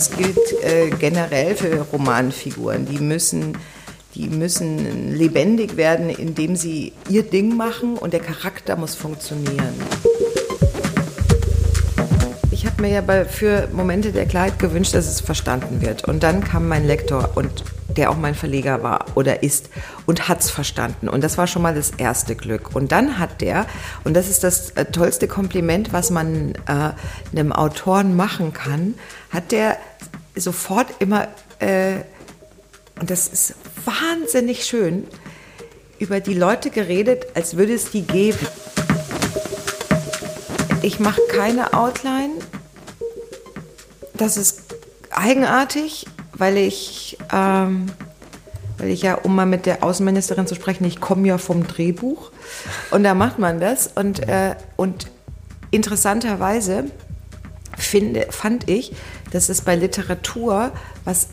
das gilt äh, generell für Romanfiguren. Die müssen, die müssen lebendig werden, indem sie ihr Ding machen und der Charakter muss funktionieren. Ich habe mir ja bei, für Momente der Klarheit gewünscht, dass es verstanden wird. Und dann kam mein Lektor und der auch mein Verleger war oder ist und hat es verstanden. Und das war schon mal das erste Glück. Und dann hat der, und das ist das äh, tollste Kompliment, was man äh, einem Autoren machen kann, hat der sofort immer, äh, und das ist wahnsinnig schön, über die Leute geredet, als würde es die geben. Ich mache keine Outline. Das ist eigenartig, weil ich, ähm, weil ich ja, um mal mit der Außenministerin zu sprechen, ich komme ja vom Drehbuch und da macht man das und, äh, und interessanterweise finde, fand ich, dass es bei Literatur was,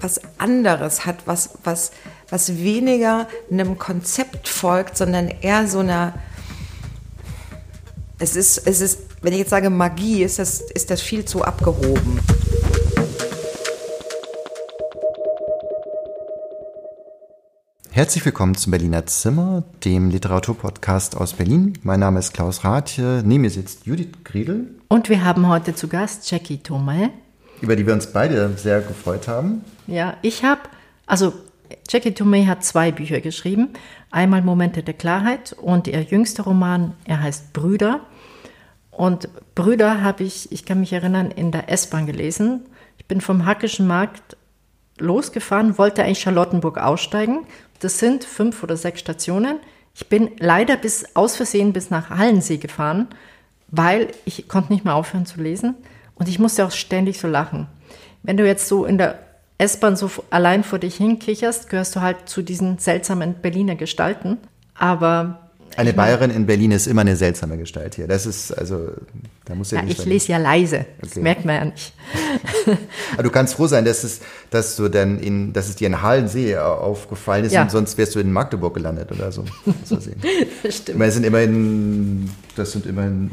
was anderes hat, was, was, was weniger einem Konzept folgt, sondern eher so einer, es ist, es ist, wenn ich jetzt sage Magie, ist das, ist das viel zu abgehoben. Herzlich willkommen zum Berliner Zimmer, dem Literaturpodcast aus Berlin. Mein Name ist Klaus Rathje, neben mir sitzt Judith Griedel. Und wir haben heute zu Gast Jackie Thome. Über die wir uns beide sehr gefreut haben. Ja, ich habe, also Jackie Thome hat zwei Bücher geschrieben. Einmal Momente der Klarheit und ihr jüngster Roman, er heißt Brüder. Und Brüder habe ich, ich kann mich erinnern, in der S-Bahn gelesen. Ich bin vom Hackischen Markt losgefahren, wollte eigentlich Charlottenburg aussteigen das sind fünf oder sechs Stationen. Ich bin leider bis aus Versehen bis nach Hallensee gefahren, weil ich konnte nicht mehr aufhören zu lesen und ich musste auch ständig so lachen. Wenn du jetzt so in der S-Bahn so allein vor dich hinkicherst, gehörst du halt zu diesen seltsamen Berliner Gestalten. Aber eine Bayerin in Berlin ist immer eine seltsame Gestalt hier. Das ist, also, ja, ja. Ich lese ja leise. Okay. Das merkt man ja nicht. Aber du kannst froh sein, dass es, dass du dann in, dass es dir in Hallensee aufgefallen ist ja. und sonst wärst du in Magdeburg gelandet oder so. sehen. Stimmt. meine, sind immerhin, das sind immerhin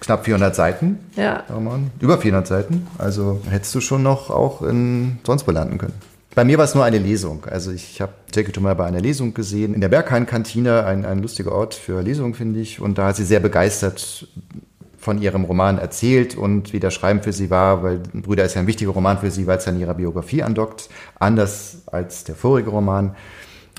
knapp 400 Seiten. Ja. Über 400 Seiten. Also hättest du schon noch auch in sonst wo landen können. Bei mir war es nur eine Lesung. Also ich habe Jackie Thomas bei einer Lesung gesehen. In der Berghain-Kantine, ein, ein lustiger Ort für Lesungen, finde ich. Und da hat sie sehr begeistert von ihrem Roman erzählt und wie das Schreiben für sie war, weil Brüder ist ja ein wichtiger Roman für sie, weil es an ihrer Biografie andockt, anders als der vorige Roman.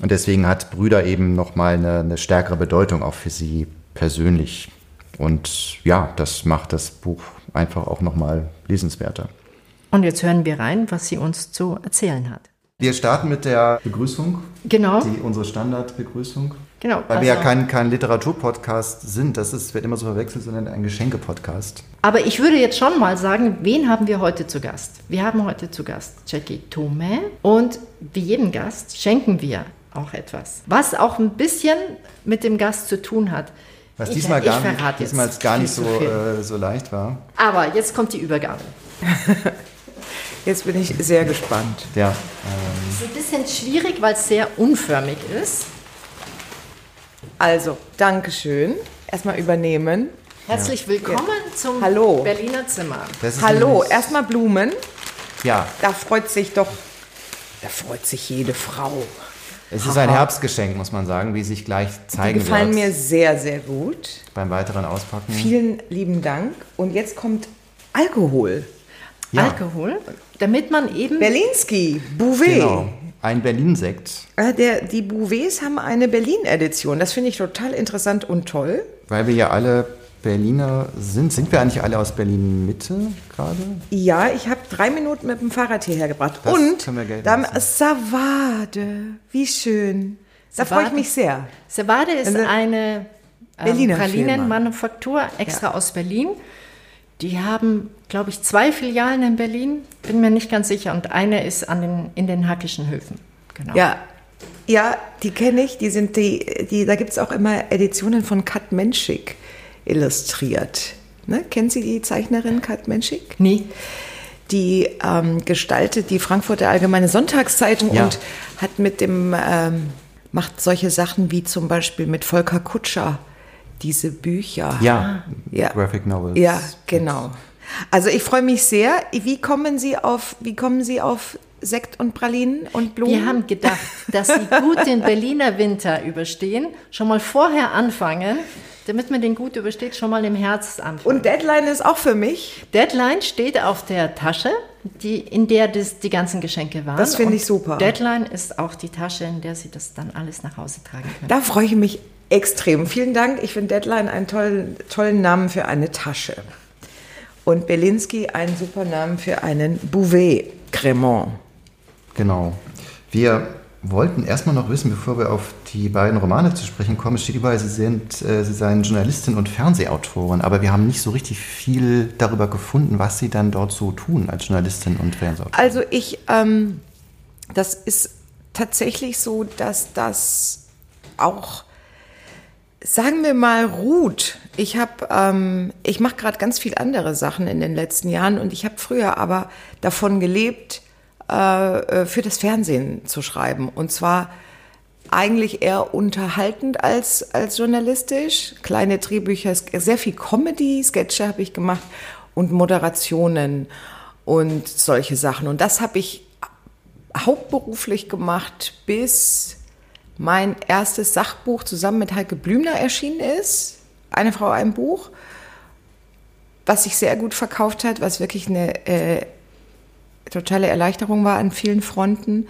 Und deswegen hat Brüder eben nochmal eine, eine stärkere Bedeutung auch für sie persönlich. Und ja, das macht das Buch einfach auch nochmal lesenswerter. Und jetzt hören wir rein, was sie uns zu erzählen hat. Wir starten mit der Begrüßung. Genau. Die, unsere Standardbegrüßung. Genau. Weil also, wir ja also- kein, kein Literaturpodcast sind. Das ist, wird immer so verwechselt, sondern ein Geschenke-Podcast. Aber ich würde jetzt schon mal sagen, wen haben wir heute zu Gast? Wir haben heute zu Gast Jackie Tome und wie jeden Gast schenken wir auch etwas. Was auch ein bisschen mit dem Gast zu tun hat. Was ich, diesmal, gar, nicht, diesmal gar nicht so, äh, so leicht war. Aber jetzt kommt die Übergabe. Jetzt bin ich sehr gespannt. Ja. Ähm. Es ist ein bisschen schwierig, weil es sehr unförmig ist. Also, Dankeschön. Erstmal übernehmen. Herzlich willkommen ja. zum Hallo. Berliner Zimmer. Hallo, erstmal Blumen. Ja. Da freut sich doch, da freut sich jede Frau. Es ist ein Herbstgeschenk, muss man sagen, wie sich gleich zeigen Die gefallen wird. mir sehr, sehr gut. Beim weiteren Auspacken. Vielen lieben Dank. Und jetzt kommt Alkohol. Ja. Alkohol, damit man eben. Berlinski, Bouvet. Genau. Ein Berlin-Sekt. Äh, die Bouvets haben eine Berlin-Edition. Das finde ich total interessant und toll. Weil wir ja alle Berliner sind. Sind wir eigentlich alle aus Berlin-Mitte gerade? Ja, ich habe drei Minuten mit dem Fahrrad hierher gebracht. Das und dann Savade. Wie schön. Da freue ich mich sehr. Savade ist also, eine ähm, Berliner Pralinenmanufaktur extra ja. aus Berlin. Die haben, glaube ich, zwei Filialen in Berlin, bin mir nicht ganz sicher. Und eine ist an den, in den Hackischen Höfen. Genau. Ja, ja, die kenne ich. Die sind die, die, da gibt es auch immer Editionen von Kat Menschik illustriert. Ne? Kennen Sie die Zeichnerin Kat Menschik? Nee. Die ähm, gestaltet die Frankfurter Allgemeine Sonntagszeitung ja. und hat mit dem, ähm, macht solche Sachen wie zum Beispiel mit Volker Kutscher diese Bücher. Ja, ja. Graphic Novels. Ja, genau. Also ich freue mich sehr. Wie kommen Sie auf, wie kommen Sie auf Sekt und Pralinen und Blumen? Wir haben gedacht, dass Sie gut den Berliner Winter überstehen, schon mal vorher anfangen, damit man den gut übersteht, schon mal im Herbst anfangen. Und Deadline ist auch für mich. Deadline steht auf der Tasche, die, in der das, die ganzen Geschenke waren. Das finde ich super. Deadline ist auch die Tasche, in der Sie das dann alles nach Hause tragen können. Da freue ich mich extrem. Vielen Dank. Ich finde Deadline einen tollen, tollen Namen für eine Tasche. Und Berlinski einen super Namen für einen Bouvet Cremant. Genau. Wir wollten erstmal noch wissen, bevor wir auf die beiden Romane zu sprechen kommen, es steht überall, Sie, sind, äh, Sie seien Journalistin und Fernsehautorin, aber wir haben nicht so richtig viel darüber gefunden, was Sie dann dort so tun als Journalistin und Fernsehautorin. Also ich, ähm, das ist tatsächlich so, dass das auch, sagen wir mal, ruht. Ich habe, ähm, ich mache gerade ganz viel andere Sachen in den letzten Jahren und ich habe früher aber davon gelebt, äh, für das Fernsehen zu schreiben. Und zwar eigentlich eher unterhaltend als, als journalistisch. Kleine Drehbücher, sehr viel Comedy, Sketche habe ich gemacht und Moderationen und solche Sachen. Und das habe ich hauptberuflich gemacht, bis mein erstes Sachbuch zusammen mit Heike Blümner erschienen ist. Eine Frau, ein Buch, was sich sehr gut verkauft hat, was wirklich eine äh, totale Erleichterung war an vielen Fronten.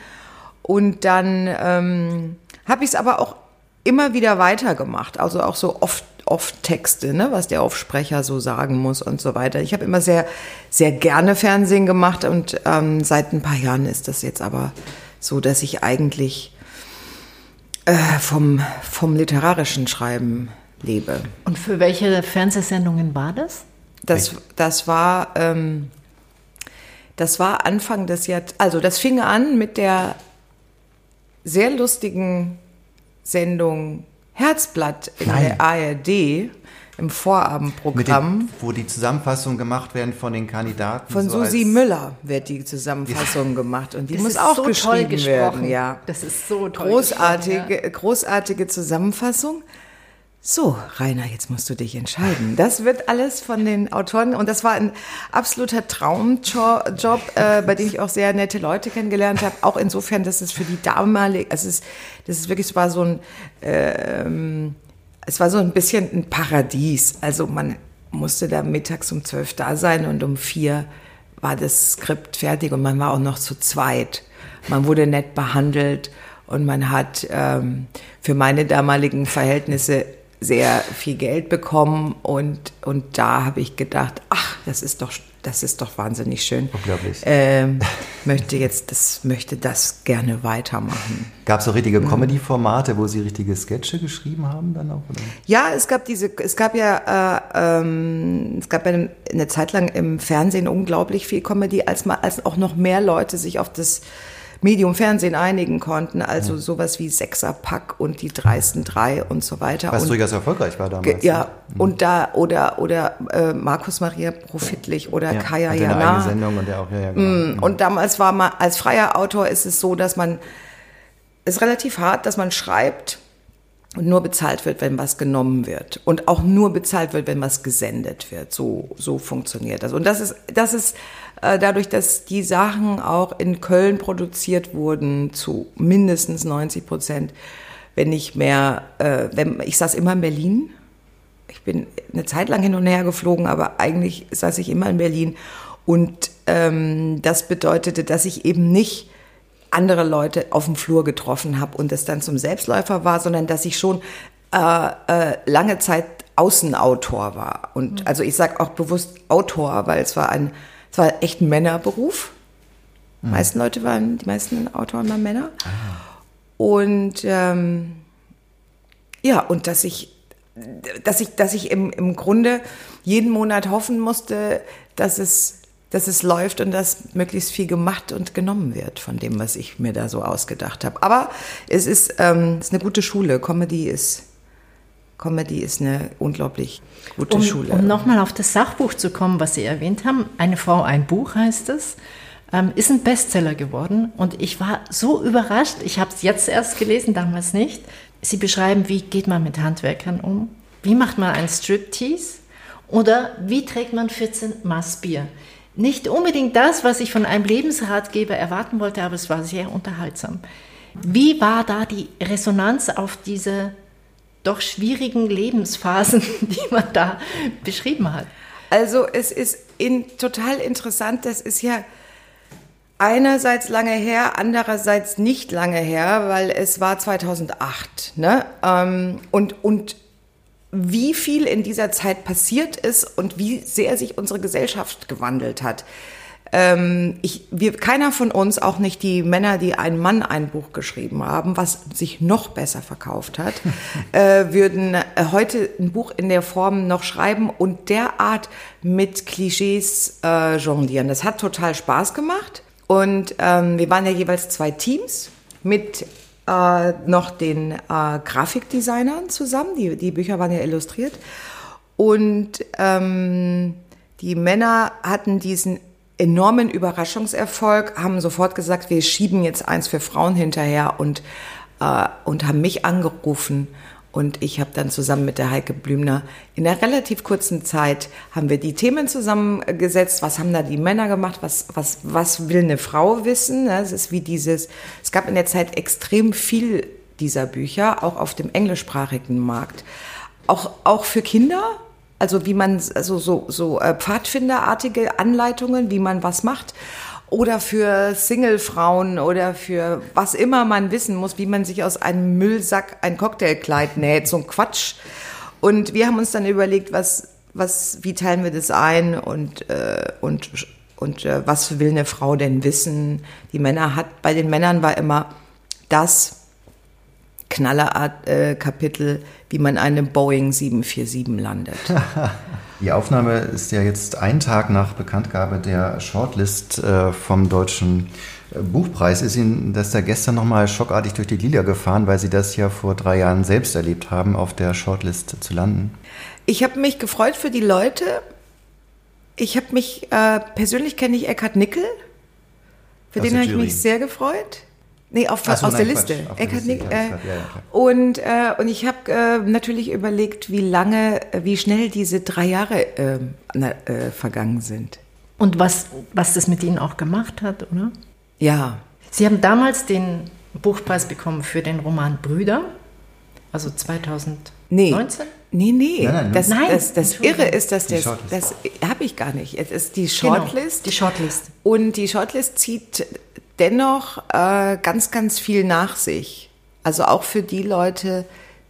Und dann ähm, habe ich es aber auch immer wieder weitergemacht, also auch so oft oft Texte, ne, was der Aufsprecher so sagen muss und so weiter. Ich habe immer sehr, sehr gerne Fernsehen gemacht und ähm, seit ein paar Jahren ist das jetzt aber so, dass ich eigentlich äh, vom, vom literarischen Schreiben lebe. Und für welche Fernsehsendungen war das? Das, das war, ähm, das war Anfang des Jahrzehnts, also das fing an mit der sehr lustigen Sendung Herzblatt in Nein. der ARD im Vorabendprogramm. dem, wo die Zusammenfassungen gemacht werden von den Kandidaten. Von so Susi Müller wird die Zusammenfassung gemacht und die Das muss ist auch so toll geschrieben gesprochen. werden. Ja. Das ist so toll Großartige, gesprochen, großartige Zusammenfassung. So, Rainer, jetzt musst du dich entscheiden. Das wird alles von den Autoren und das war ein absoluter Traumjob, äh, bei dem ich auch sehr nette Leute kennengelernt habe. Auch insofern, dass es für die damalige, also es ist, das ist wirklich, es war so ein, ähm, es war so ein bisschen ein Paradies. Also man musste da mittags um zwölf da sein und um vier war das Skript fertig und man war auch noch zu zweit. Man wurde nett behandelt und man hat ähm, für meine damaligen Verhältnisse sehr viel Geld bekommen und, und da habe ich gedacht, ach, das ist doch, das ist doch wahnsinnig schön. Unglaublich. Ähm, möchte jetzt das, möchte das gerne weitermachen. Gab es auch richtige Mhm. Comedy-Formate, wo Sie richtige Sketche geschrieben haben dann auch? Oder? Ja, es gab diese, es gab ja, äh, ähm, es gab eine, eine Zeit lang im Fernsehen unglaublich viel Comedy, als mal, als auch noch mehr Leute sich auf das Medium Fernsehen einigen konnten. Also sowas wie Sechserpack und die dreisten drei und so weiter. Was und, durchaus erfolgreich war damals. Ja, ne? und da, oder, oder äh, Markus Maria Profitlich oder ja. Kaya ja eine Jana. eigene Sendung und der auch, ja, ja, genau. Und damals war man, als freier Autor ist es so, dass man, es ist relativ hart, dass man schreibt und nur bezahlt wird, wenn was genommen wird. Und auch nur bezahlt wird, wenn was gesendet wird. So, so funktioniert das. Und das ist, das ist äh, dadurch, dass die Sachen auch in Köln produziert wurden, zu mindestens 90 Prozent, wenn nicht mehr, äh, wenn, ich saß immer in Berlin. Ich bin eine Zeit lang hin und her geflogen, aber eigentlich saß ich immer in Berlin. Und ähm, das bedeutete, dass ich eben nicht andere Leute auf dem Flur getroffen habe und es dann zum Selbstläufer war, sondern dass ich schon äh, äh, lange Zeit Außenautor war. Und also ich sage auch bewusst Autor, weil es war ein, es war echt ein Männerberuf. Die meisten Leute waren, die meisten Autoren waren Männer. Und ähm, ja, und dass ich, dass ich, dass ich im, im Grunde jeden Monat hoffen musste, dass es, dass es läuft und dass möglichst viel gemacht und genommen wird von dem, was ich mir da so ausgedacht habe. Aber es ist, ähm, es ist eine gute Schule. Comedy ist, Comedy ist eine unglaublich gute Um, Schule. um nochmal auf das Sachbuch zu kommen, was Sie erwähnt haben, Eine Frau, ein Buch heißt es, ähm, ist ein Bestseller geworden und ich war so überrascht, ich habe es jetzt erst gelesen, damals nicht. Sie beschreiben, wie geht man mit Handwerkern um, wie macht man einen Striptease Oder wie trägt man 14 Maß Bier? Nicht unbedingt das, was ich von einem Lebensratgeber erwarten wollte, aber es war sehr unterhaltsam. Wie war da die Resonanz auf diese doch schwierigen Lebensphasen, die man da beschrieben hat? Also es ist in, total interessant, das ist ja einerseits lange her, andererseits nicht lange her, weil es war 2008. Ne? Ähm, und, und wie viel in dieser Zeit passiert ist und wie sehr sich unsere Gesellschaft gewandelt hat. Ähm, ich, wir, keiner von uns, auch nicht die Männer, die ein Mann ein Buch geschrieben haben, was sich noch besser verkauft hat, äh, würden äh, heute ein Buch in der Form noch schreiben und derart mit Klischees äh, jonglieren. Das hat total Spaß gemacht. Und ähm, wir waren ja jeweils zwei Teams mit äh, noch den äh, Grafikdesignern zusammen. Die, die Bücher waren ja illustriert. Und ähm, die Männer hatten diesen enormen Überraschungserfolg, haben sofort gesagt, wir schieben jetzt eins für Frauen hinterher und, äh, und haben mich angerufen und ich habe dann zusammen mit der Heike Blümner in einer relativ kurzen Zeit haben wir die Themen zusammengesetzt. Was haben da die Männer gemacht? Was, was, was will eine Frau wissen? Es ist wie dieses, es gab in der Zeit extrem viel dieser Bücher, auch auf dem englischsprachigen Markt. Auch, auch für Kinder, also wie man, also so, so äh, Pfadfinderartige Anleitungen, wie man was macht oder für Single-Frauen oder für was immer man wissen muss, wie man sich aus einem Müllsack ein Cocktailkleid näht, so ein Quatsch. Und wir haben uns dann überlegt, was, was, wie teilen wir das ein und, äh, und, und äh, was will eine Frau denn wissen? Die Männer hat, bei den Männern war immer das Knallerart-Kapitel, äh, wie man eine Boeing 747 landet. Die Aufnahme ist ja jetzt ein Tag nach Bekanntgabe der Shortlist äh, vom Deutschen äh, Buchpreis. Ist Ihnen das da gestern nochmal schockartig durch die Liga gefahren, weil Sie das ja vor drei Jahren selbst erlebt haben, auf der Shortlist zu landen? Ich habe mich gefreut für die Leute. Ich habe mich, äh, persönlich kenne ich Eckhard Nickel. Für aus den habe ich mich sehr gefreut. Nee, auf, so, aus nein, der Liste. Eckhard Nick, äh, ja, ja, und, äh, und ich habe äh, natürlich überlegt, wie lange, wie schnell diese drei Jahre äh, na, äh, vergangen sind. Und was, was das mit Ihnen auch gemacht hat, oder? Ja. Sie haben damals den Buchpreis bekommen für den Roman Brüder, also 2019? Nee. Nee, nee. Nein, nein, das, nein, das, das Irre ist, dass das, das habe ich gar nicht. Es ist die genau, Shortlist. Genau, die Shortlist. Und die Shortlist zieht dennoch äh, ganz, ganz viel nach sich. Also auch für die Leute,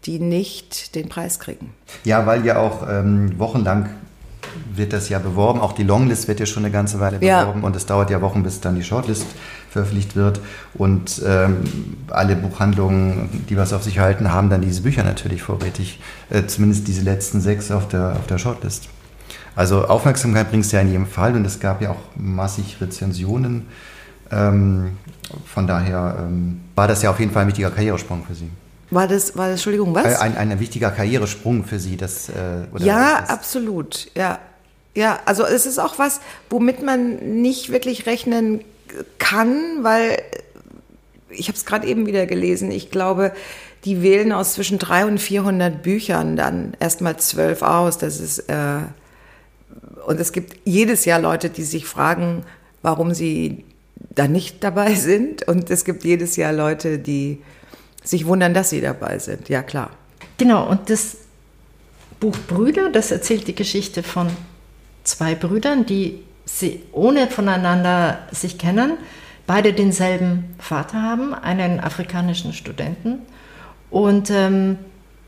die nicht den Preis kriegen. Ja, weil ja auch ähm, wochenlang wird das ja beworben. Auch die Longlist wird ja schon eine ganze Weile beworben ja. und es dauert ja Wochen, bis dann die Shortlist veröffentlicht wird. Und ähm, alle Buchhandlungen, die was auf sich halten, haben dann diese Bücher natürlich vorrätig. Äh, zumindest diese letzten sechs auf der, auf der Shortlist. Also Aufmerksamkeit bringt es ja in jedem Fall und es gab ja auch massig Rezensionen ähm, von daher ähm, war das ja auf jeden Fall ein wichtiger Karrieresprung für Sie. War das, war das Entschuldigung, was? Ein, ein, ein wichtiger Karrieresprung für Sie. Das, äh, ja, das absolut. Ja. ja, also es ist auch was, womit man nicht wirklich rechnen kann, weil ich habe es gerade eben wieder gelesen. Ich glaube, die wählen aus zwischen 300 und 400 Büchern dann erstmal zwölf aus. Das ist äh, und es gibt jedes Jahr Leute, die sich fragen, warum sie da nicht dabei sind. Und es gibt jedes Jahr Leute, die sich wundern, dass sie dabei sind. Ja, klar. Genau, und das Buch Brüder, das erzählt die Geschichte von zwei Brüdern, die sie ohne voneinander sich kennen, beide denselben Vater haben, einen afrikanischen Studenten. Und ähm,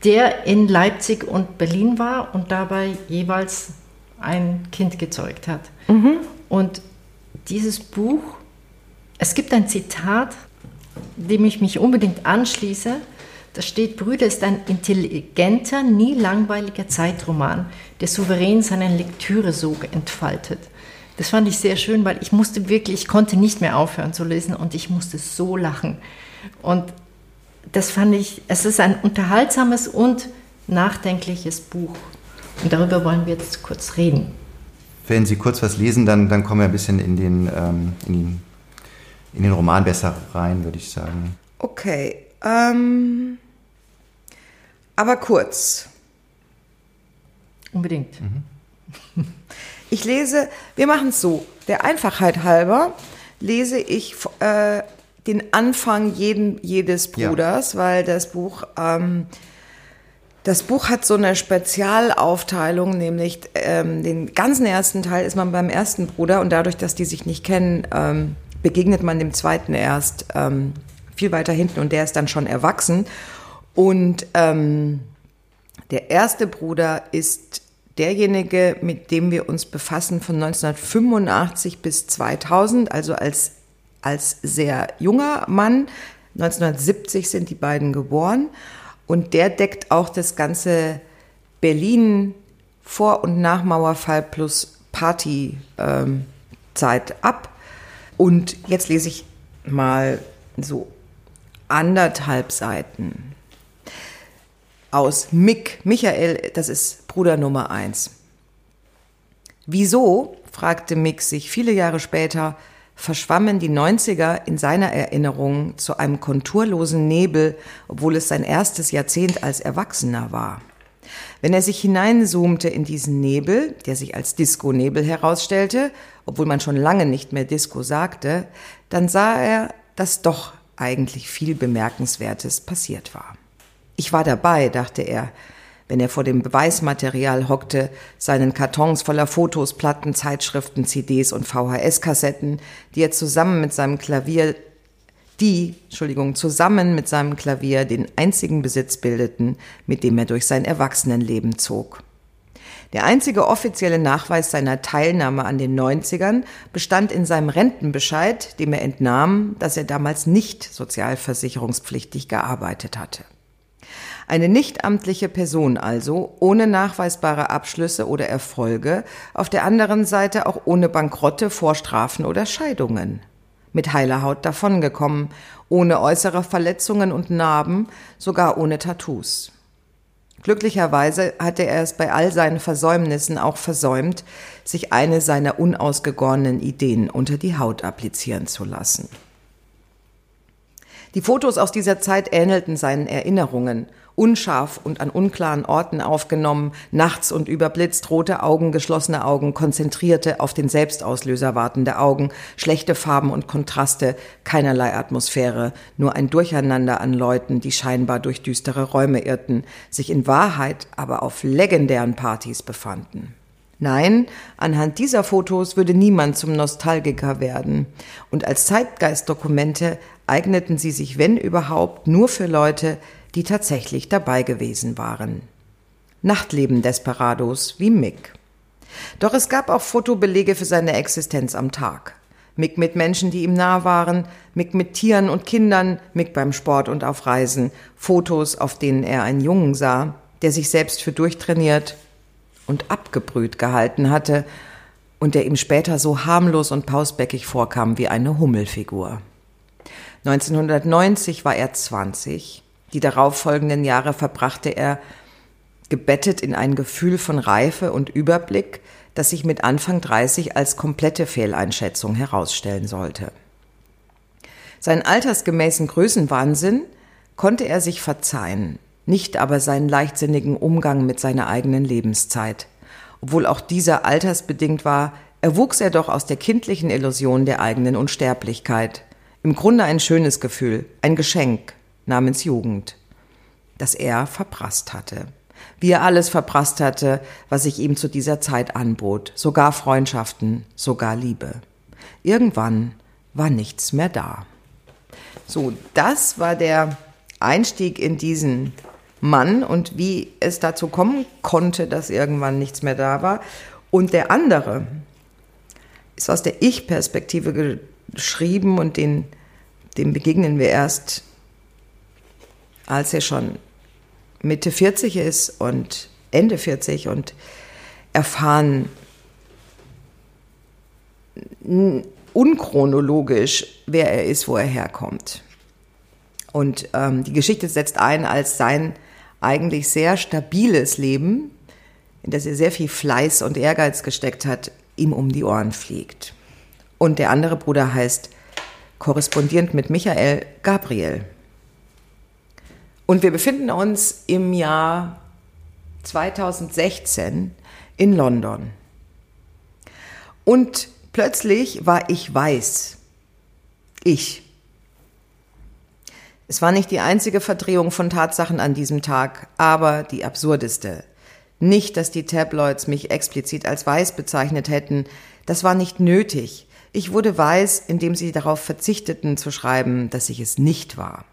der in Leipzig und Berlin war und dabei jeweils ein Kind gezeugt hat. Mhm. Und dieses Buch es gibt ein Zitat, dem ich mich unbedingt anschließe. Da steht, Brüder ist ein intelligenter, nie langweiliger Zeitroman, der souverän seinen Lektüresog entfaltet. Das fand ich sehr schön, weil ich musste wirklich, ich konnte nicht mehr aufhören zu lesen und ich musste so lachen. Und das fand ich, es ist ein unterhaltsames und nachdenkliches Buch. Und darüber wollen wir jetzt kurz reden. Wenn Sie kurz was lesen, dann, dann kommen wir ein bisschen in den, ähm, in den in den Roman besser rein, würde ich sagen. Okay. Ähm, aber kurz. Unbedingt. Mhm. Ich lese, wir machen es so, der Einfachheit halber lese ich äh, den Anfang jeden, jedes Bruders, ja. weil das Buch, ähm, das Buch hat so eine Spezialaufteilung, nämlich ähm, den ganzen ersten Teil ist man beim ersten Bruder und dadurch, dass die sich nicht kennen, ähm, begegnet man dem zweiten erst ähm, viel weiter hinten und der ist dann schon erwachsen. Und ähm, der erste Bruder ist derjenige, mit dem wir uns befassen von 1985 bis 2000, also als als sehr junger Mann. 1970 sind die beiden geboren und der deckt auch das ganze Berlin vor und nach Mauerfall plus Partyzeit ähm, ab. Und jetzt lese ich mal so anderthalb Seiten aus Mick, Michael, das ist Bruder Nummer eins. Wieso, fragte Mick sich viele Jahre später, verschwammen die 90er in seiner Erinnerung zu einem konturlosen Nebel, obwohl es sein erstes Jahrzehnt als Erwachsener war. Wenn er sich hineinzoomte in diesen Nebel, der sich als Disco-Nebel herausstellte, obwohl man schon lange nicht mehr Disco sagte, dann sah er, dass doch eigentlich viel Bemerkenswertes passiert war. Ich war dabei, dachte er, wenn er vor dem Beweismaterial hockte, seinen Kartons voller Fotos, Platten, Zeitschriften, CDs und VHS-Kassetten, die er zusammen mit seinem Klavier, die, Entschuldigung, zusammen mit seinem Klavier den einzigen Besitz bildeten, mit dem er durch sein Erwachsenenleben zog. Der einzige offizielle Nachweis seiner Teilnahme an den 90ern bestand in seinem Rentenbescheid, dem er entnahm, dass er damals nicht sozialversicherungspflichtig gearbeitet hatte. Eine nichtamtliche Person also, ohne nachweisbare Abschlüsse oder Erfolge, auf der anderen Seite auch ohne Bankrotte, Vorstrafen oder Scheidungen. Mit heiler Haut davongekommen, ohne äußere Verletzungen und Narben, sogar ohne Tattoos. Glücklicherweise hatte er es bei all seinen Versäumnissen auch versäumt, sich eine seiner unausgegorenen Ideen unter die Haut applizieren zu lassen. Die Fotos aus dieser Zeit ähnelten seinen Erinnerungen unscharf und an unklaren Orten aufgenommen, nachts und überblitzt, rote Augen, geschlossene Augen, konzentrierte, auf den Selbstauslöser wartende Augen, schlechte Farben und Kontraste, keinerlei Atmosphäre, nur ein Durcheinander an Leuten, die scheinbar durch düstere Räume irrten, sich in Wahrheit aber auf legendären Partys befanden. Nein, anhand dieser Fotos würde niemand zum Nostalgiker werden. Und als Zeitgeistdokumente eigneten sie sich, wenn überhaupt, nur für Leute, die tatsächlich dabei gewesen waren. Nachtleben Desperados wie Mick. Doch es gab auch Fotobelege für seine Existenz am Tag. Mick mit Menschen, die ihm nah waren, Mick mit Tieren und Kindern, Mick beim Sport und auf Reisen, Fotos, auf denen er einen Jungen sah, der sich selbst für durchtrainiert und abgebrüht gehalten hatte und der ihm später so harmlos und pausbäckig vorkam wie eine Hummelfigur. 1990 war er 20 die darauffolgenden Jahre verbrachte er gebettet in ein Gefühl von Reife und Überblick, das sich mit Anfang 30 als komplette Fehleinschätzung herausstellen sollte. Seinen altersgemäßen Größenwahnsinn konnte er sich verzeihen, nicht aber seinen leichtsinnigen Umgang mit seiner eigenen Lebenszeit. Obwohl auch dieser altersbedingt war, erwuchs er doch aus der kindlichen Illusion der eigenen Unsterblichkeit. Im Grunde ein schönes Gefühl, ein Geschenk, namens Jugend, das er verprasst hatte. Wie er alles verprasst hatte, was sich ihm zu dieser Zeit anbot, sogar Freundschaften, sogar Liebe. Irgendwann war nichts mehr da. So, das war der Einstieg in diesen Mann und wie es dazu kommen konnte, dass irgendwann nichts mehr da war. Und der andere ist aus der Ich-Perspektive geschrieben und den, dem begegnen wir erst als er schon Mitte 40 ist und Ende 40 und erfahren unchronologisch, wer er ist, wo er herkommt. Und ähm, die Geschichte setzt ein als sein eigentlich sehr stabiles Leben, in das er sehr viel Fleiß und Ehrgeiz gesteckt hat, ihm um die Ohren fliegt. Und der andere Bruder heißt korrespondierend mit Michael Gabriel. Und wir befinden uns im Jahr 2016 in London. Und plötzlich war ich weiß. Ich. Es war nicht die einzige Verdrehung von Tatsachen an diesem Tag, aber die absurdeste. Nicht, dass die Tabloids mich explizit als weiß bezeichnet hätten, das war nicht nötig. Ich wurde weiß, indem sie darauf verzichteten zu schreiben, dass ich es nicht war.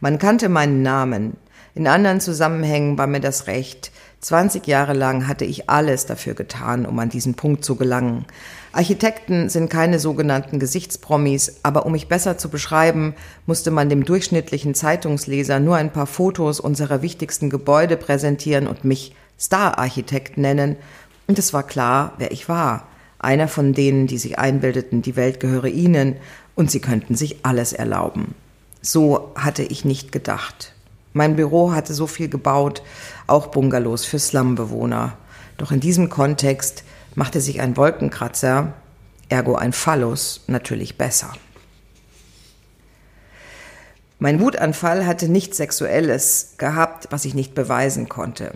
Man kannte meinen Namen. In anderen Zusammenhängen war mir das recht. 20 Jahre lang hatte ich alles dafür getan, um an diesen Punkt zu gelangen. Architekten sind keine sogenannten Gesichtspromis, aber um mich besser zu beschreiben, musste man dem durchschnittlichen Zeitungsleser nur ein paar Fotos unserer wichtigsten Gebäude präsentieren und mich Star-Architekt nennen. Und es war klar, wer ich war. Einer von denen, die sich einbildeten, die Welt gehöre ihnen und sie könnten sich alles erlauben. So hatte ich nicht gedacht. Mein Büro hatte so viel gebaut, auch Bungalows für Slumbewohner. Doch in diesem Kontext machte sich ein Wolkenkratzer, ergo ein Phallus, natürlich besser. Mein Wutanfall hatte nichts Sexuelles gehabt, was ich nicht beweisen konnte.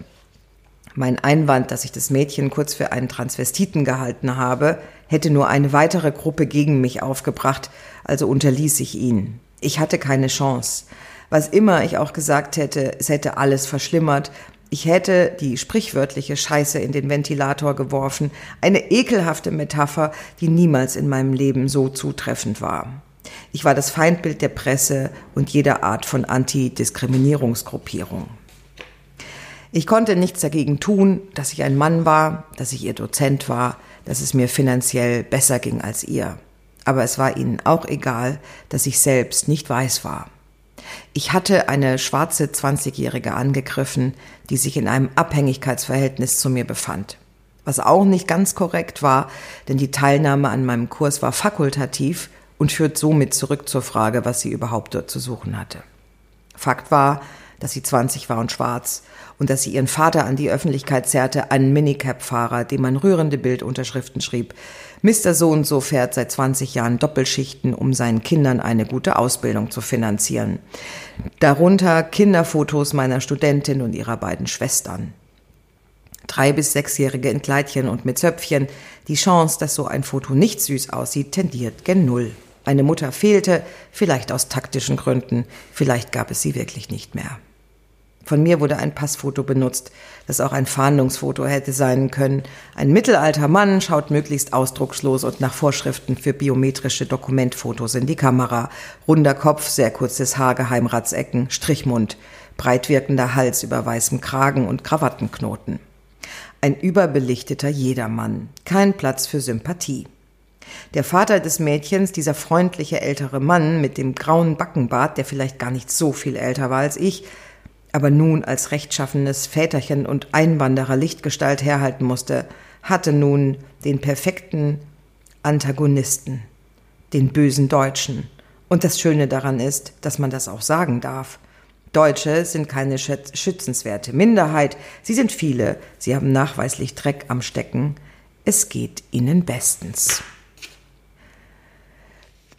Mein Einwand, dass ich das Mädchen kurz für einen Transvestiten gehalten habe, hätte nur eine weitere Gruppe gegen mich aufgebracht, also unterließ ich ihn. Ich hatte keine Chance. Was immer ich auch gesagt hätte, es hätte alles verschlimmert. Ich hätte die sprichwörtliche Scheiße in den Ventilator geworfen, eine ekelhafte Metapher, die niemals in meinem Leben so zutreffend war. Ich war das Feindbild der Presse und jeder Art von Antidiskriminierungsgruppierung. Ich konnte nichts dagegen tun, dass ich ein Mann war, dass ich ihr Dozent war, dass es mir finanziell besser ging als ihr. Aber es war ihnen auch egal, dass ich selbst nicht weiß war. Ich hatte eine schwarze 20-Jährige angegriffen, die sich in einem Abhängigkeitsverhältnis zu mir befand. Was auch nicht ganz korrekt war, denn die Teilnahme an meinem Kurs war fakultativ und führt somit zurück zur Frage, was sie überhaupt dort zu suchen hatte. Fakt war, dass sie 20 war und schwarz und dass sie ihren Vater an die Öffentlichkeit zerrte, einen Minicab-Fahrer, dem man rührende Bildunterschriften schrieb. Mr. So und so fährt seit 20 Jahren Doppelschichten, um seinen Kindern eine gute Ausbildung zu finanzieren. Darunter Kinderfotos meiner Studentin und ihrer beiden Schwestern. Drei- bis sechsjährige in Kleidchen und mit Zöpfchen. Die Chance, dass so ein Foto nicht süß aussieht, tendiert gen Null. Eine Mutter fehlte, vielleicht aus taktischen Gründen, vielleicht gab es sie wirklich nicht mehr. Von mir wurde ein Passfoto benutzt, das auch ein Fahndungsfoto hätte sein können. Ein mittelalter Mann schaut möglichst ausdruckslos und nach Vorschriften für biometrische Dokumentfotos in die Kamera. Runder Kopf, sehr kurzes Haar, Geheimratsecken, Strichmund, breit wirkender Hals über weißem Kragen und Krawattenknoten. Ein überbelichteter Jedermann, kein Platz für Sympathie. Der Vater des Mädchens, dieser freundliche ältere Mann mit dem grauen Backenbart, der vielleicht gar nicht so viel älter war als ich, aber nun als rechtschaffenes Väterchen und Einwanderer Lichtgestalt herhalten musste, hatte nun den perfekten Antagonisten, den bösen Deutschen. Und das Schöne daran ist, dass man das auch sagen darf. Deutsche sind keine schützenswerte Minderheit, sie sind viele, sie haben nachweislich Dreck am Stecken, es geht ihnen bestens.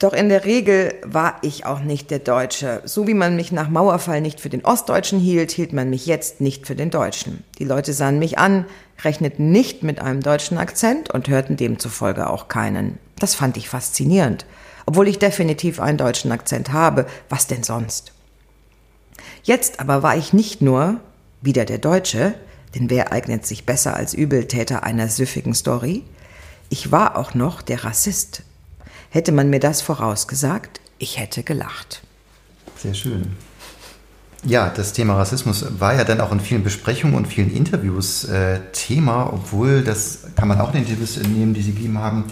Doch in der Regel war ich auch nicht der Deutsche. So wie man mich nach Mauerfall nicht für den Ostdeutschen hielt, hielt man mich jetzt nicht für den Deutschen. Die Leute sahen mich an, rechneten nicht mit einem deutschen Akzent und hörten demzufolge auch keinen. Das fand ich faszinierend. Obwohl ich definitiv einen deutschen Akzent habe, was denn sonst? Jetzt aber war ich nicht nur wieder der Deutsche, denn wer eignet sich besser als Übeltäter einer süffigen Story? Ich war auch noch der Rassist, Hätte man mir das vorausgesagt, ich hätte gelacht. Sehr schön. Ja, das Thema Rassismus war ja dann auch in vielen Besprechungen und vielen Interviews äh, Thema, obwohl, das kann man auch in den Interviews nehmen, die Sie gegeben haben,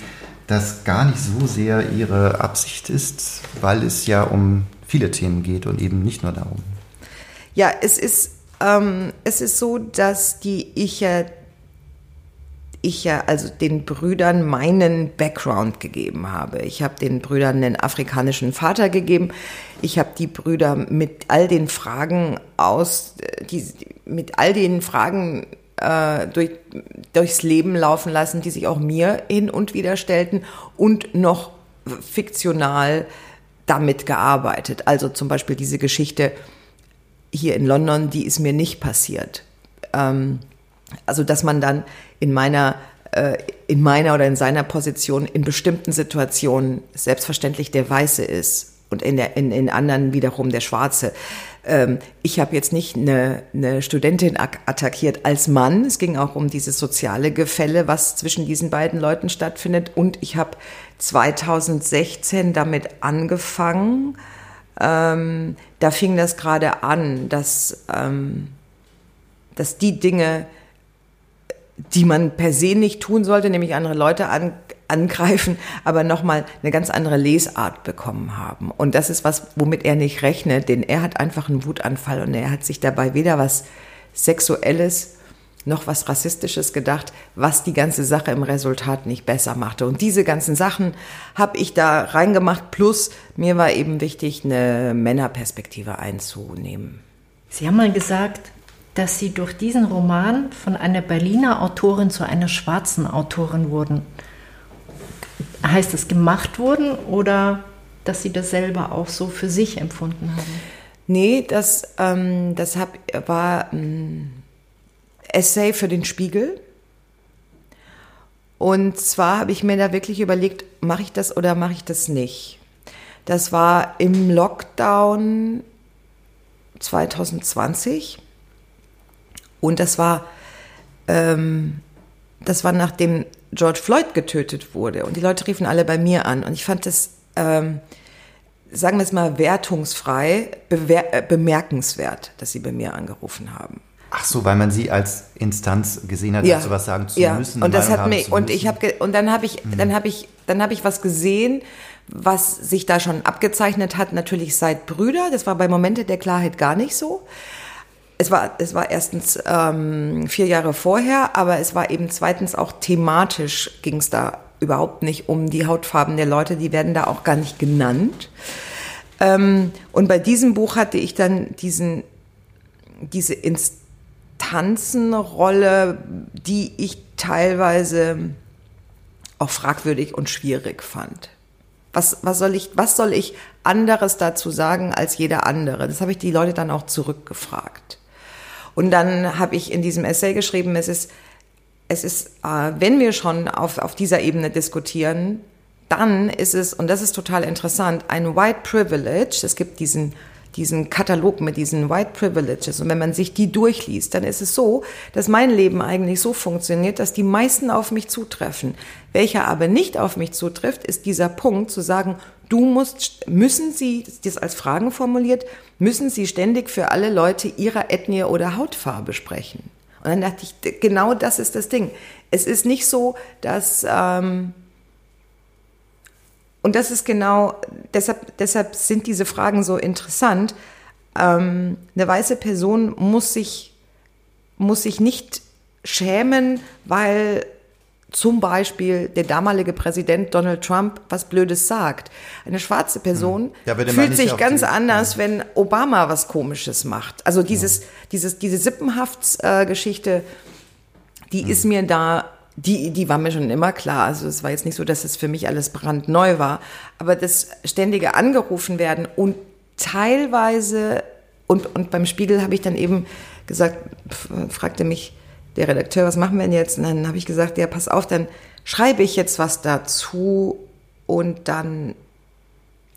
das gar nicht so sehr Ihre Absicht ist, weil es ja um viele Themen geht und eben nicht nur darum. Ja, es ist, ähm, es ist so, dass die ich ja ich ja also den Brüdern meinen Background gegeben habe. Ich habe den Brüdern einen afrikanischen Vater gegeben. Ich habe die Brüder mit all den Fragen aus, die, mit all den Fragen äh, durch, durchs Leben laufen lassen, die sich auch mir hin und wieder stellten und noch fiktional damit gearbeitet. Also zum Beispiel diese Geschichte hier in London, die ist mir nicht passiert. Ähm, Also, dass man dann in meiner äh, in meiner oder in seiner Position in bestimmten Situationen selbstverständlich der Weiße ist und in, der, in, in anderen wiederum der Schwarze. Ähm, ich habe jetzt nicht eine, eine Studentin attackiert als Mann. Es ging auch um dieses soziale Gefälle, was zwischen diesen beiden Leuten stattfindet. Und ich habe 2016 damit angefangen. Ähm, da fing das gerade an, dass, ähm, dass die Dinge, die man per se nicht tun sollte, nämlich andere Leute an, angreifen, aber nochmal eine ganz andere Lesart bekommen haben. Und das ist was, womit er nicht rechnet, denn er hat einfach einen Wutanfall und er hat sich dabei weder was Sexuelles noch was Rassistisches gedacht, was die ganze Sache im Resultat nicht besser machte. Und diese ganzen Sachen habe ich da reingemacht, plus mir war eben wichtig, eine Männerperspektive einzunehmen. Sie haben mal gesagt, dass Sie durch diesen Roman von einer Berliner Autorin zu einer schwarzen Autorin wurden. Heißt das gemacht wurden oder dass Sie das selber auch so für sich empfunden haben? Nee, das, ähm, das hab, war ein Essay für den Spiegel. Und zwar habe ich mir da wirklich überlegt, mache ich das oder mache ich das nicht. Das war im Lockdown 2020 und das war, ähm, das war nachdem George Floyd getötet wurde. Und die Leute riefen alle bei mir an. Und ich fand das, ähm, sagen wir es mal, wertungsfrei, äh, bemerkenswert, dass sie bei mir angerufen haben. Ach so, weil man sie als Instanz gesehen hat, ja. dazu was sagen zu ja. müssen. Und das hat mich und ich habe und dann habe ich mhm. dann habe ich dann habe ich was gesehen, was sich da schon abgezeichnet hat, natürlich seit Brüder. Das war bei Momente der Klarheit gar nicht so es war, es war erstens ähm, vier Jahre vorher, aber es war eben zweitens auch thematisch ging es da überhaupt nicht um die Hautfarben der Leute, die werden da auch gar nicht genannt. Ähm, und bei diesem Buch hatte ich dann diesen, diese Instanzenrolle, die ich teilweise auch fragwürdig und schwierig fand. Was, was, soll ich, was soll ich anderes dazu sagen als jeder andere? Das habe ich die Leute dann auch zurückgefragt. Und dann habe ich in diesem Essay geschrieben, es ist, es ist, äh, wenn wir schon auf, auf dieser Ebene diskutieren, dann ist es, und das ist total interessant, ein White Privilege. Es gibt diesen diesen Katalog mit diesen White Privileges. Und wenn man sich die durchliest, dann ist es so, dass mein Leben eigentlich so funktioniert, dass die meisten auf mich zutreffen. Welcher aber nicht auf mich zutrifft, ist dieser Punkt zu sagen, du musst, müssen Sie, das als Fragen formuliert, müssen Sie ständig für alle Leute ihrer Ethnie oder Hautfarbe sprechen. Und dann dachte ich, genau das ist das Ding. Es ist nicht so, dass ähm, und das ist genau, deshalb, deshalb sind diese Fragen so interessant. Ähm, eine weiße Person muss sich, muss sich nicht schämen, weil zum Beispiel der damalige Präsident Donald Trump was Blödes sagt. Eine schwarze Person hm. ja, fühlt sich ganz anders, wenn Obama was Komisches macht. Also dieses, ja. dieses, diese Sippenhaftsgeschichte, die hm. ist mir da die, die war mir schon immer klar. Also es war jetzt nicht so, dass es für mich alles brandneu war. Aber das ständige Angerufen werden und teilweise, und, und beim Spiegel habe ich dann eben gesagt, fragte mich der Redakteur, was machen wir denn jetzt? Und dann habe ich gesagt, ja, pass auf, dann schreibe ich jetzt was dazu und dann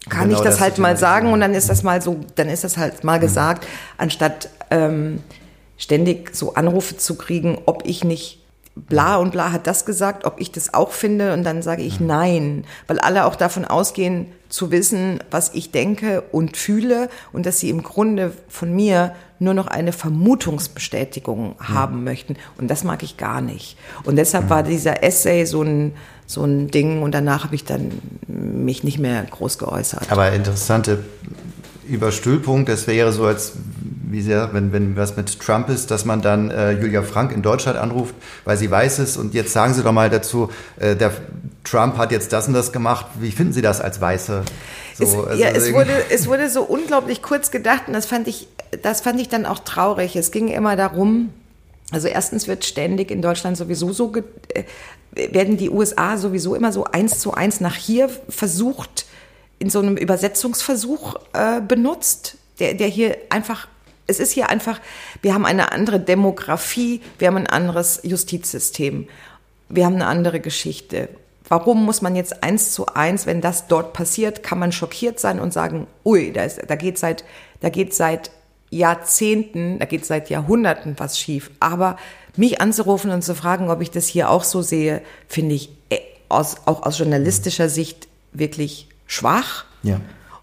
kann genau, ich das, das halt mal sagen. und dann ist das mal so, dann ist das halt mal mhm. gesagt, anstatt ähm, ständig so Anrufe zu kriegen, ob ich nicht bla und bla hat das gesagt, ob ich das auch finde. Und dann sage ich nein, weil alle auch davon ausgehen zu wissen, was ich denke und fühle und dass sie im Grunde von mir nur noch eine Vermutungsbestätigung haben mhm. möchten und das mag ich gar nicht. Und deshalb mhm. war dieser Essay so ein so ein Ding und danach habe ich dann mich nicht mehr groß geäußert. Aber interessante Überstülpunkt, das wäre so, als wie sehr, wenn, wenn was mit Trump ist, dass man dann äh, Julia Frank in Deutschland anruft, weil sie weiß es und jetzt sagen Sie doch mal dazu, äh, der Trump hat jetzt das und das gemacht. Wie finden Sie das als Weiße? So, es, also ja, es wurde, es wurde so unglaublich kurz gedacht und das fand ich, das fand ich dann auch traurig. Es ging immer darum, also erstens wird ständig in Deutschland sowieso so, äh, werden die USA sowieso immer so eins zu eins nach hier versucht, in so einem Übersetzungsversuch äh, benutzt, der, der hier einfach es ist hier einfach, wir haben eine andere Demografie, wir haben ein anderes Justizsystem, wir haben eine andere Geschichte. Warum muss man jetzt eins zu eins, wenn das dort passiert, kann man schockiert sein und sagen, ui, da, ist, da geht seit, da geht seit Jahrzehnten, da geht seit Jahrhunderten was schief. Aber mich anzurufen und zu fragen, ob ich das hier auch so sehe, finde ich äh, aus, auch aus journalistischer Sicht wirklich schwach. Ja.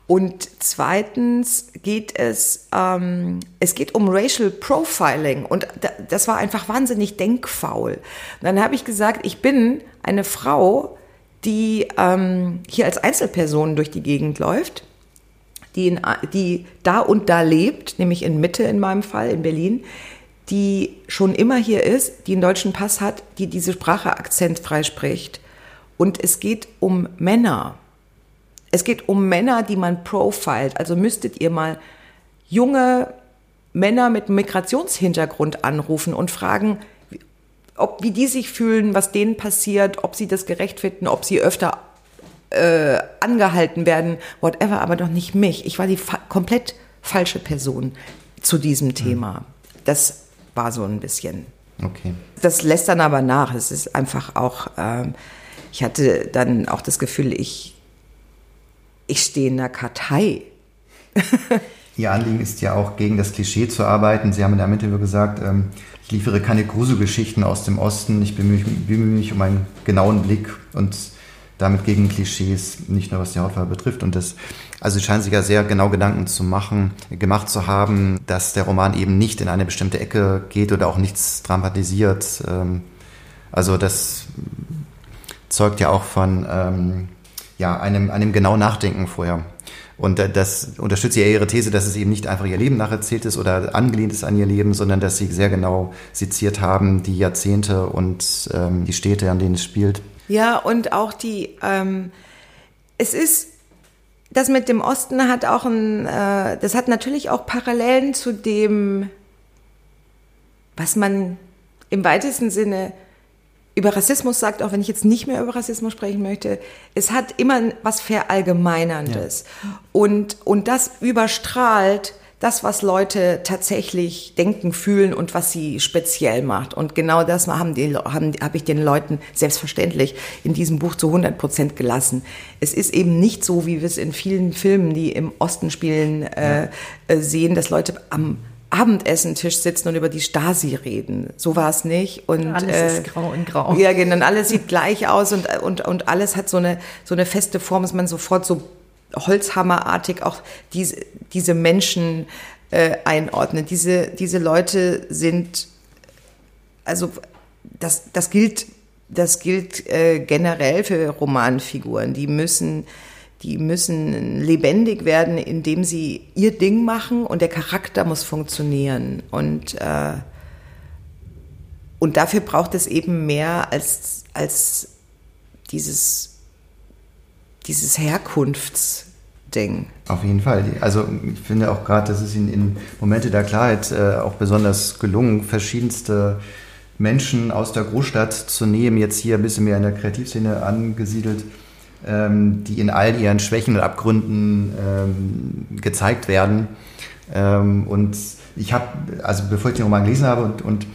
Und zweitens geht es, ähm, es geht um Racial Profiling und das war einfach wahnsinnig denkfaul. Und dann habe ich gesagt, ich bin eine Frau, die ähm, hier als Einzelperson durch die Gegend läuft, die, in, die da und da lebt, nämlich in Mitte in meinem Fall, in Berlin, die schon immer hier ist, die einen deutschen Pass hat, die diese Sprache akzentfrei spricht. Und es geht um Männer. Es geht um Männer, die man profilt. Also müsstet ihr mal junge Männer mit Migrationshintergrund anrufen und fragen, ob, wie die sich fühlen, was denen passiert, ob sie das gerecht finden, ob sie öfter äh, angehalten werden, whatever, aber doch nicht mich. Ich war die fa komplett falsche Person zu diesem hm. Thema. Das war so ein bisschen. Okay. Das lässt dann aber nach. Es ist einfach auch, ähm, ich hatte dann auch das Gefühl, ich ich stehe in der Kartei. Ihr Anliegen ist ja auch gegen das Klischee zu arbeiten. Sie haben in einem Interview gesagt, ähm, ich liefere keine Gruselgeschichten aus dem Osten. Ich bemühe, bemühe mich um einen genauen Blick und damit gegen Klischees, nicht nur was die Hautfarbe betrifft. Und das, also Sie scheinen sich ja sehr genau Gedanken zu machen, gemacht zu haben, dass der Roman eben nicht in eine bestimmte Ecke geht oder auch nichts dramatisiert. Ähm, also das zeugt ja auch von ähm, ja, einem, einem genau Nachdenken vorher. Und das unterstützt ja ihre These, dass es eben nicht einfach ihr Leben nacherzählt ist oder angelehnt ist an ihr Leben, sondern dass sie sehr genau seziert haben, die Jahrzehnte und ähm, die Städte, an denen es spielt. Ja, und auch die, ähm, es ist, das mit dem Osten hat auch ein, äh, das hat natürlich auch Parallelen zu dem, was man im weitesten Sinne über Rassismus sagt, auch wenn ich jetzt nicht mehr über Rassismus sprechen möchte, es hat immer was Verallgemeinerndes. Ja. Und, und das überstrahlt das, was Leute tatsächlich denken, fühlen und was sie speziell macht. Und genau das haben die, haben, habe ich den Leuten selbstverständlich in diesem Buch zu 100 Prozent gelassen. Es ist eben nicht so, wie wir es in vielen Filmen, die im Osten spielen, äh, äh, sehen, dass Leute am Abendessentisch sitzen und über die Stasi reden. So war es nicht. Und, alles äh, ist grau in grau. Ja, genau. Alles sieht gleich aus und, und, und alles hat so eine, so eine feste Form, dass man sofort so holzhammerartig auch diese, diese Menschen äh, einordnet. Diese, diese Leute sind, also das, das gilt, das gilt äh, generell für Romanfiguren. Die müssen die müssen lebendig werden, indem sie ihr Ding machen und der Charakter muss funktionieren. Und, äh, und dafür braucht es eben mehr als, als dieses, dieses Herkunftsding. Auf jeden Fall. Also ich finde auch gerade, das ist in, in Momente der Klarheit äh, auch besonders gelungen, verschiedenste Menschen aus der Großstadt zu nehmen, jetzt hier ein bisschen mehr in der Kreativszene angesiedelt ähm, die in all ihren Schwächen und Abgründen ähm, gezeigt werden. Ähm, und ich habe, also bevor ich den Roman gelesen habe und, und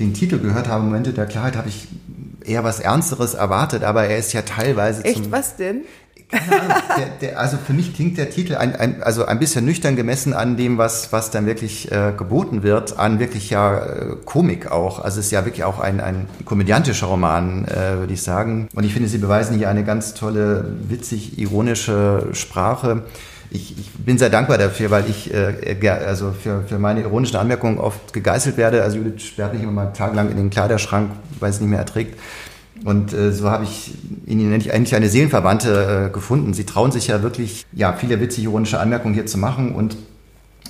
den Titel gehört habe, Momente der Klarheit, habe ich eher was Ernsteres erwartet, aber er ist ja teilweise. Echt, was denn? Der, der, also für mich klingt der Titel ein, ein, also ein bisschen nüchtern gemessen an dem, was, was dann wirklich äh, geboten wird, an wirklich ja äh, Komik auch. Also es ist ja wirklich auch ein, ein komödiantischer Roman, äh, würde ich sagen. Und ich finde, sie beweisen hier eine ganz tolle, witzig, ironische Sprache. Ich, ich bin sehr dankbar dafür, weil ich äh, also für, für meine ironischen Anmerkungen oft gegeißelt werde. Also Judith sperrt mich immer mal tagelang in den Kleiderschrank, weil es nicht mehr erträgt. Und äh, so habe ich in ihnen eigentlich eine Seelenverwandte äh, gefunden. Sie trauen sich ja wirklich, ja, viele witzig ironische Anmerkungen hier zu machen und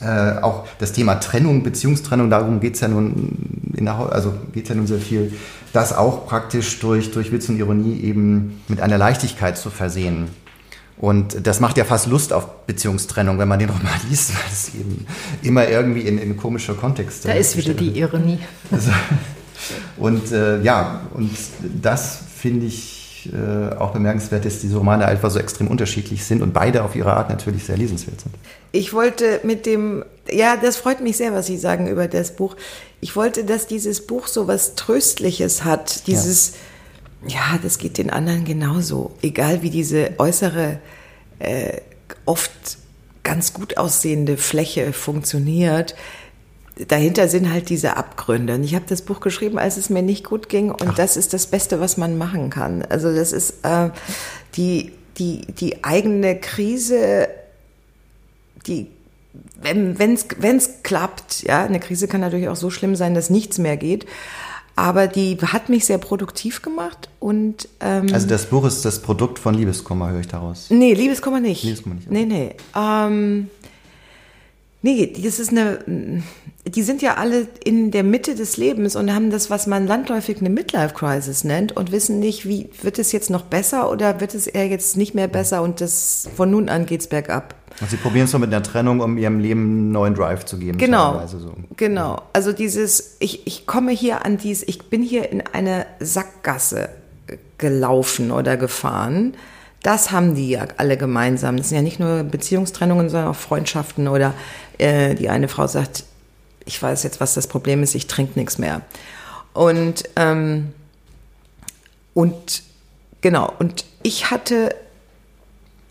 äh, auch das Thema Trennung, Beziehungstrennung, darum geht es ja nun in der, also geht's ja nun sehr viel, das auch praktisch durch, durch Witz und Ironie eben mit einer Leichtigkeit zu versehen. Und das macht ja fast Lust auf Beziehungstrennung, wenn man den Roman liest, weil es eben immer irgendwie in, in komische Kontexte. Da ist wieder die Ironie. Also, und äh, ja, und das finde ich äh, auch bemerkenswert, dass diese Romane einfach so extrem unterschiedlich sind und beide auf ihre Art natürlich sehr lesenswert sind. Ich wollte mit dem, ja, das freut mich sehr, was Sie sagen über das Buch. Ich wollte, dass dieses Buch so was Tröstliches hat. Dieses, ja, ja das geht den anderen genauso. Egal wie diese äußere, äh, oft ganz gut aussehende Fläche funktioniert dahinter sind halt diese Abgründe. Und ich habe das Buch geschrieben, als es mir nicht gut ging. Und Ach. das ist das Beste, was man machen kann. Also das ist äh, die, die, die eigene Krise, die wenn es klappt, ja, eine Krise kann natürlich auch so schlimm sein, dass nichts mehr geht. Aber die hat mich sehr produktiv gemacht und ähm, also das Buch ist das Produkt von Liebeskummer, höre ich daraus. Nee, Liebeskummer nicht. Liebeskummer nicht. Nee, nee. Ähm, Nee, das ist eine, die sind ja alle in der Mitte des Lebens und haben das, was man landläufig eine Midlife-Crisis nennt und wissen nicht, wie, wird es jetzt noch besser oder wird es eher jetzt nicht mehr besser und das, von nun an geht's bergab. Und sie probieren es so mit einer Trennung, um ihrem Leben einen neuen Drive zu geben. Genau, so. genau. Also dieses, ich, ich komme hier an dies, ich bin hier in eine Sackgasse gelaufen oder gefahren, das haben die ja alle gemeinsam. Das sind ja nicht nur Beziehungstrennungen, sondern auch Freundschaften oder äh, die eine Frau sagt, ich weiß jetzt, was das Problem ist, ich trinke nichts mehr. Und, ähm, und genau, und ich hatte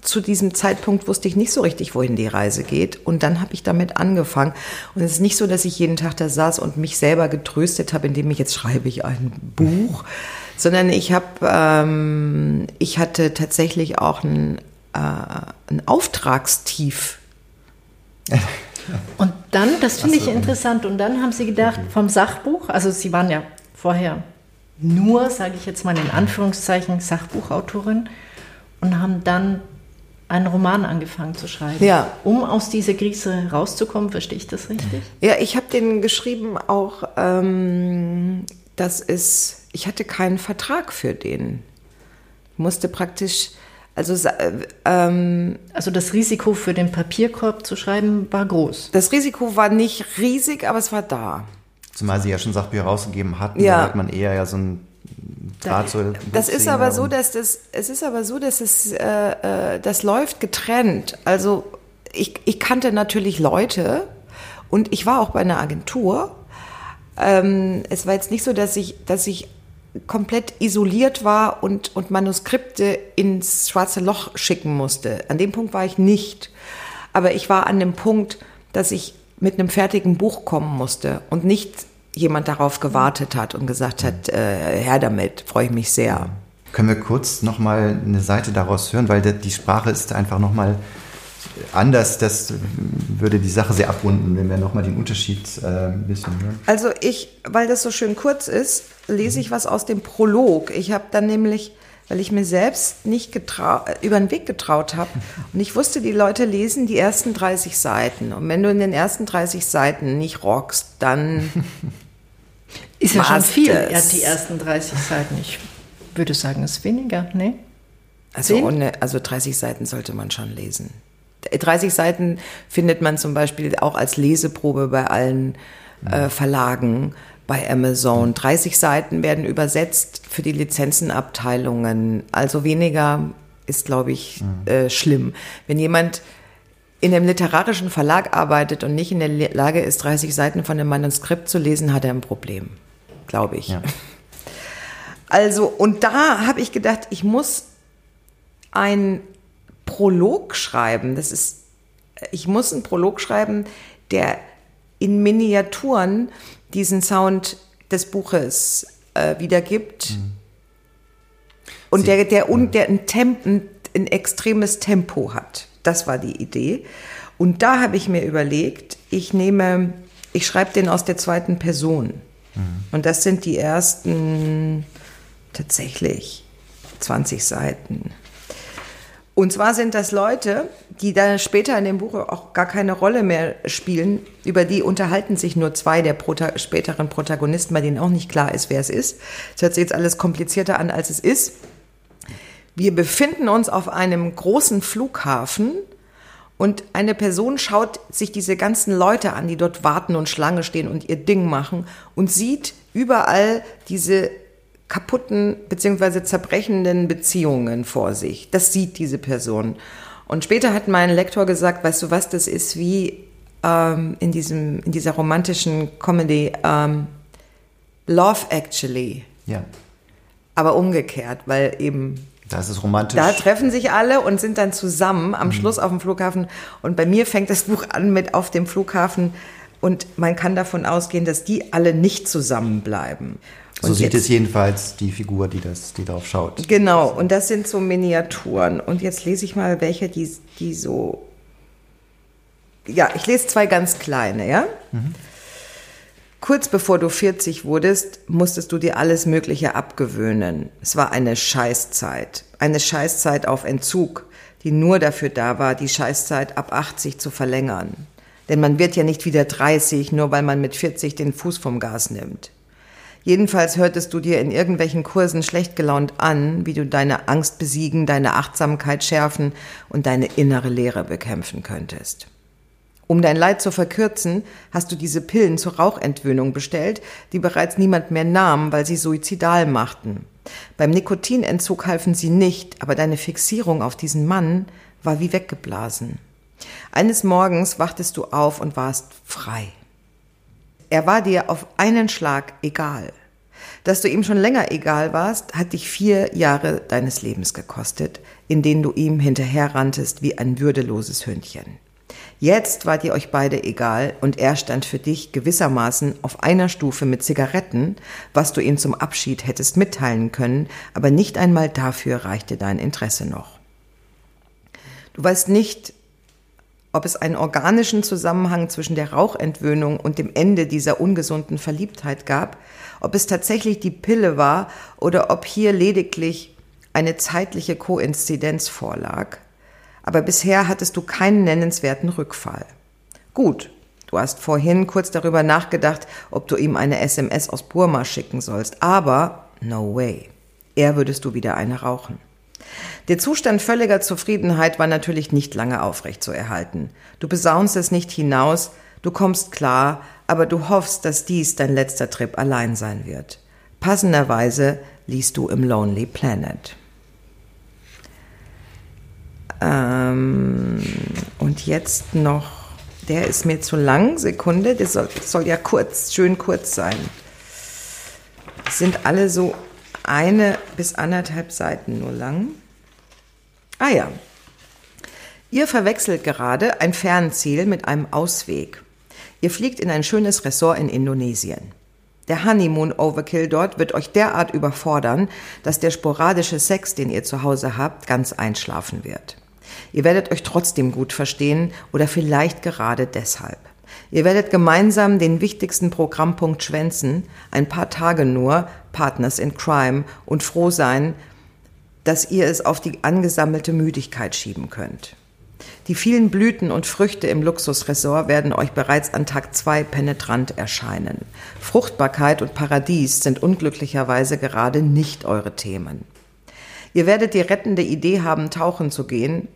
zu diesem Zeitpunkt wusste ich nicht so richtig, wohin die Reise geht. Und dann habe ich damit angefangen. Und es ist nicht so, dass ich jeden Tag da saß und mich selber getröstet habe, indem ich jetzt schreibe ich ein Buch, sondern ich habe, ähm, ich hatte tatsächlich auch ein, äh, ein Auftragstief. Und dann, das finde ich interessant, und dann haben Sie gedacht, vom Sachbuch, also Sie waren ja vorher nur, sage ich jetzt mal in Anführungszeichen, Sachbuchautorin und haben dann einen Roman angefangen zu schreiben. Ja. Um aus dieser Krise rauszukommen, verstehe ich das richtig? Ja, ich habe den geschrieben auch, ähm, das ist, ich hatte keinen Vertrag für den. Ich musste praktisch, also, äh, ähm, also das Risiko für den Papierkorb zu schreiben war groß. Das Risiko war nicht riesig, aber es war da. Zumal Sie ja schon Sachbücher rausgegeben hatten, ja. da hat man eher ja so ein Draht so das ist aber so, dass das, es ist aber so, dass es, äh, äh, das läuft getrennt. Also ich, ich kannte natürlich Leute und ich war auch bei einer Agentur. Ähm, es war jetzt nicht so, dass ich, dass ich komplett isoliert war und, und Manuskripte ins schwarze Loch schicken musste. An dem Punkt war ich nicht. Aber ich war an dem Punkt, dass ich mit einem fertigen Buch kommen musste und nicht jemand darauf gewartet hat und gesagt hat, äh, her damit, freue ich mich sehr. Können wir kurz nochmal eine Seite daraus hören, weil die Sprache ist einfach nochmal anders. Das würde die Sache sehr abrunden, wenn wir nochmal den Unterschied äh, ein bisschen hören. Also ich, weil das so schön kurz ist, lese ich was aus dem Prolog. Ich habe dann nämlich weil ich mir selbst nicht über den Weg getraut habe. Und ich wusste, die Leute lesen die ersten 30 Seiten. Und wenn du in den ersten 30 Seiten nicht rockst, dann ist ja schon viel. Ja, die ersten 30 Seiten. Ich würde sagen, es ist weniger, ne? Also, ohne, also 30 Seiten sollte man schon lesen. 30 Seiten findet man zum Beispiel auch als Leseprobe bei allen äh, Verlagen bei Amazon. 30 Seiten werden übersetzt für die Lizenzenabteilungen. Also weniger ist, glaube ich, mhm. äh, schlimm. Wenn jemand in einem literarischen Verlag arbeitet und nicht in der Lage ist, 30 Seiten von einem Manuskript zu lesen, hat er ein Problem, glaube ich. Ja. Also, und da habe ich gedacht, ich muss ein Prolog schreiben. Das ist, ich muss einen Prolog schreiben, der in Miniaturen diesen Sound des Buches äh, wiedergibt. Mhm. Und der, der, un, der ein, Temp, ein, ein extremes Tempo hat. Das war die Idee. Und da habe ich mir überlegt, ich nehme, ich schreibe den aus der zweiten Person. Mhm. Und das sind die ersten tatsächlich 20 Seiten. Und zwar sind das Leute, die dann später in dem Buch auch gar keine Rolle mehr spielen. Über die unterhalten sich nur zwei der Prota späteren Protagonisten, bei denen auch nicht klar ist, wer es ist. Es hört sich jetzt alles komplizierter an, als es ist. Wir befinden uns auf einem großen Flughafen und eine Person schaut sich diese ganzen Leute an, die dort warten und Schlange stehen und ihr Ding machen und sieht überall diese kaputten bzw. zerbrechenden Beziehungen vor sich. Das sieht diese Person. Und später hat mein Lektor gesagt, weißt du was, das ist wie ähm, in, diesem, in dieser romantischen Comedy ähm, Love Actually. Ja. Aber umgekehrt, weil eben Das ist romantisch. da treffen sich alle und sind dann zusammen am Schluss auf dem Flughafen. Und bei mir fängt das Buch an mit auf dem Flughafen. Und man kann davon ausgehen, dass die alle nicht zusammenbleiben. So Und sieht jetzt- es jedenfalls die Figur, die, das, die darauf schaut. Genau, und das sind so Miniaturen. Und jetzt lese ich mal welche, die, die so. Ja, ich lese zwei ganz kleine, ja? Kurz bevor du 40 wurdest, musstest du dir alles Mögliche abgewöhnen. Es war eine Scheißzeit. Eine Scheißzeit auf Entzug, die nur dafür da war, die Scheißzeit ab 80 zu verlängern. Denn man wird ja nicht wieder 30, nur weil man mit 40 den Fuß vom Gas nimmt. Jedenfalls hörtest du dir in irgendwelchen Kursen schlecht gelaunt an, wie du deine Angst besiegen, deine Achtsamkeit schärfen und deine innere Leere bekämpfen könntest. Um dein Leid zu verkürzen, hast du diese Pillen zur Rauchentwöhnung bestellt, die bereits niemand mehr nahm, weil sie suizidal machten. Beim Nikotinentzug halfen sie nicht, aber deine Fixierung auf diesen Mann war wie weggeblasen. Eines Morgens wachtest du auf und warst frei. Er war dir auf einen Schlag egal. Dass du ihm schon länger egal warst, hat dich vier Jahre deines Lebens gekostet, in denen du ihm hinterherranntest wie ein würdeloses Hündchen. Jetzt wart ihr euch beide egal und er stand für dich gewissermaßen auf einer Stufe mit Zigaretten, was du ihm zum Abschied hättest mitteilen können, aber nicht einmal dafür reichte dein Interesse noch. Du weißt nicht, ob es einen organischen Zusammenhang zwischen der Rauchentwöhnung und dem Ende dieser ungesunden Verliebtheit gab, ob es tatsächlich die Pille war oder ob hier lediglich eine zeitliche Koinzidenz vorlag. Aber bisher hattest du keinen nennenswerten Rückfall. Gut, du hast vorhin kurz darüber nachgedacht, ob du ihm eine SMS aus Burma schicken sollst, aber no way. Er würdest du wieder eine rauchen. Der Zustand völliger Zufriedenheit war natürlich nicht lange aufrecht zu erhalten. Du besaunst es nicht hinaus, du kommst klar, aber du hoffst, dass dies dein letzter Trip allein sein wird. Passenderweise liest du im Lonely Planet. Ähm, und jetzt noch, der ist mir zu lang, Sekunde, der soll, soll ja kurz, schön kurz sein. Es sind alle so eine bis anderthalb Seiten nur lang. Ah ja. Ihr verwechselt gerade ein Fernziel mit einem Ausweg. Ihr fliegt in ein schönes Ressort in Indonesien. Der Honeymoon Overkill dort wird euch derart überfordern, dass der sporadische Sex, den ihr zu Hause habt, ganz einschlafen wird. Ihr werdet euch trotzdem gut verstehen oder vielleicht gerade deshalb. Ihr werdet gemeinsam den wichtigsten Programmpunkt schwänzen, ein paar Tage nur, Partners in Crime, und froh sein, dass ihr es auf die angesammelte Müdigkeit schieben könnt. Die vielen Blüten und Früchte im Luxusresort werden euch bereits an Tag zwei penetrant erscheinen. Fruchtbarkeit und Paradies sind unglücklicherweise gerade nicht eure Themen. Ihr werdet die rettende Idee haben, tauchen zu gehen,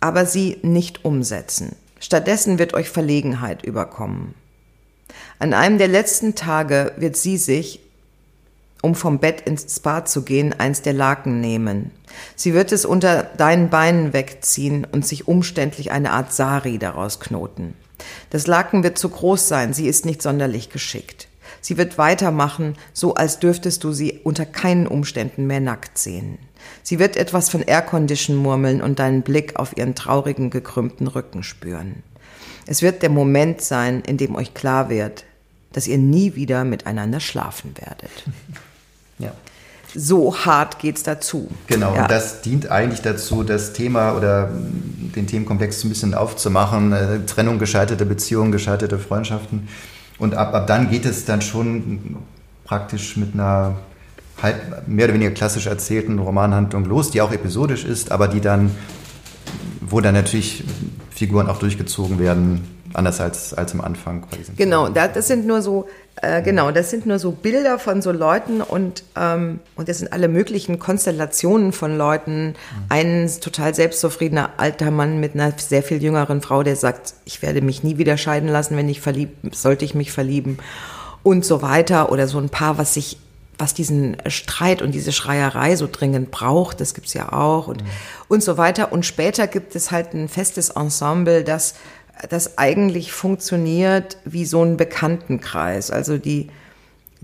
aber sie nicht umsetzen. Stattdessen wird euch Verlegenheit überkommen. An einem der letzten Tage wird sie sich, um vom Bett ins Spa zu gehen, eins der Laken nehmen. Sie wird es unter deinen Beinen wegziehen und sich umständlich eine Art Sari daraus knoten. Das Laken wird zu groß sein, sie ist nicht sonderlich geschickt. Sie wird weitermachen, so als dürftest du sie unter keinen Umständen mehr nackt sehen. Sie wird etwas von Aircondition murmeln und deinen Blick auf ihren traurigen, gekrümmten Rücken spüren. Es wird der Moment sein, in dem euch klar wird, dass ihr nie wieder miteinander schlafen werdet. Ja. So hart geht's dazu. Genau, Ja. und das dient eigentlich dazu, das Thema oder den Themenkomplex ein bisschen aufzumachen. Äh, Trennung, gescheiterte Beziehungen, gescheiterte Freundschaften. Und ab, ab dann geht es dann schon praktisch mit einer halb, mehr oder weniger klassisch erzählten Romanhandlung los, die auch episodisch ist, aber die dann, wo dann natürlich Figuren auch durchgezogen werden, anders als, als am Anfang. Genau, da- das sind nur so, äh, genau, das sind nur so Bilder von so Leuten und, ähm, und das sind alle möglichen Konstellationen von Leuten. Ein total selbstzufriedener alter Mann mit einer sehr viel jüngeren Frau, der sagt, ich werde mich nie wieder scheiden lassen, wenn ich verliebt, sollte ich mich verlieben und so weiter. Oder so ein Paar, was sich was diesen Streit und diese Schreierei so dringend braucht, das gibt's ja auch und, mhm. und so weiter. Und später gibt es halt ein festes Ensemble, das, das eigentlich funktioniert wie so ein Bekanntenkreis. Also die,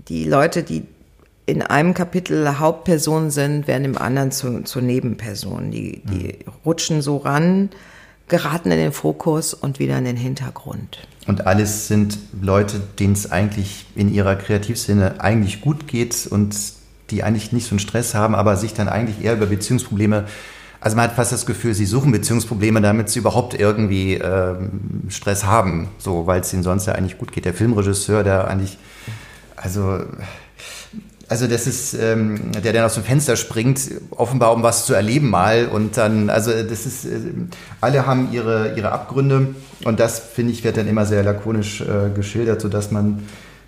die Leute, die in einem Kapitel Hauptperson sind, werden im anderen zu, zu Nebenpersonen. Die, die mhm. rutschen so ran, geraten in den Fokus und wieder in den Hintergrund. Und alles sind Leute, denen es eigentlich in ihrer Kreativszene eigentlich gut geht und die eigentlich nicht so einen Stress haben, aber sich dann eigentlich eher über Beziehungsprobleme also man hat fast das Gefühl, sie suchen Beziehungsprobleme, damit sie überhaupt irgendwie ähm, Stress haben, so weil es ihnen sonst ja eigentlich gut geht. Der Filmregisseur, der eigentlich, also also das ist, ähm, der dann aus dem Fenster springt, offenbar um was zu erleben mal und dann, also das ist, äh, alle haben ihre, ihre Abgründe und das, finde ich, wird dann immer sehr lakonisch äh, geschildert, sodass man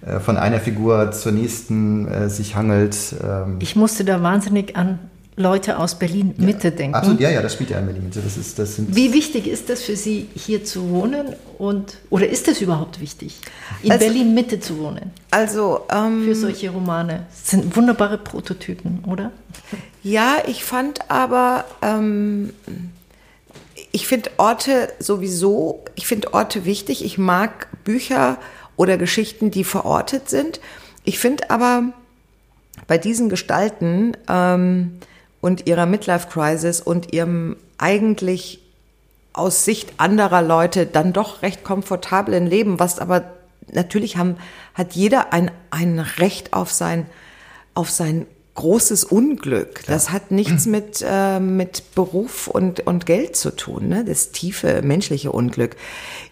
äh, von einer Figur zur nächsten äh, sich hangelt. Ähm. Ich musste da wahnsinnig an Leute aus Berlin Mitte ja, denken. Absolut, ja, ja, das spielt ja in Berlin Mitte. Das ist, das sind Wie wichtig ist das für Sie, hier zu wohnen und oder ist es überhaupt wichtig, in also, Berlin Mitte zu wohnen? Also ähm, für solche Romane das sind wunderbare Prototypen, oder? Ja, ich fand aber ähm, ich finde Orte sowieso, ich finde Orte wichtig. Ich mag Bücher oder Geschichten, die verortet sind. Ich finde aber bei diesen Gestalten ähm, und ihrer Midlife-Crisis und ihrem eigentlich aus Sicht anderer Leute dann doch recht komfortablen Leben, was aber natürlich haben, hat jeder ein, ein Recht auf sein, auf sein großes Unglück. Klar. Das hat nichts mit, äh, mit Beruf und, und Geld zu tun, ne? das tiefe menschliche Unglück.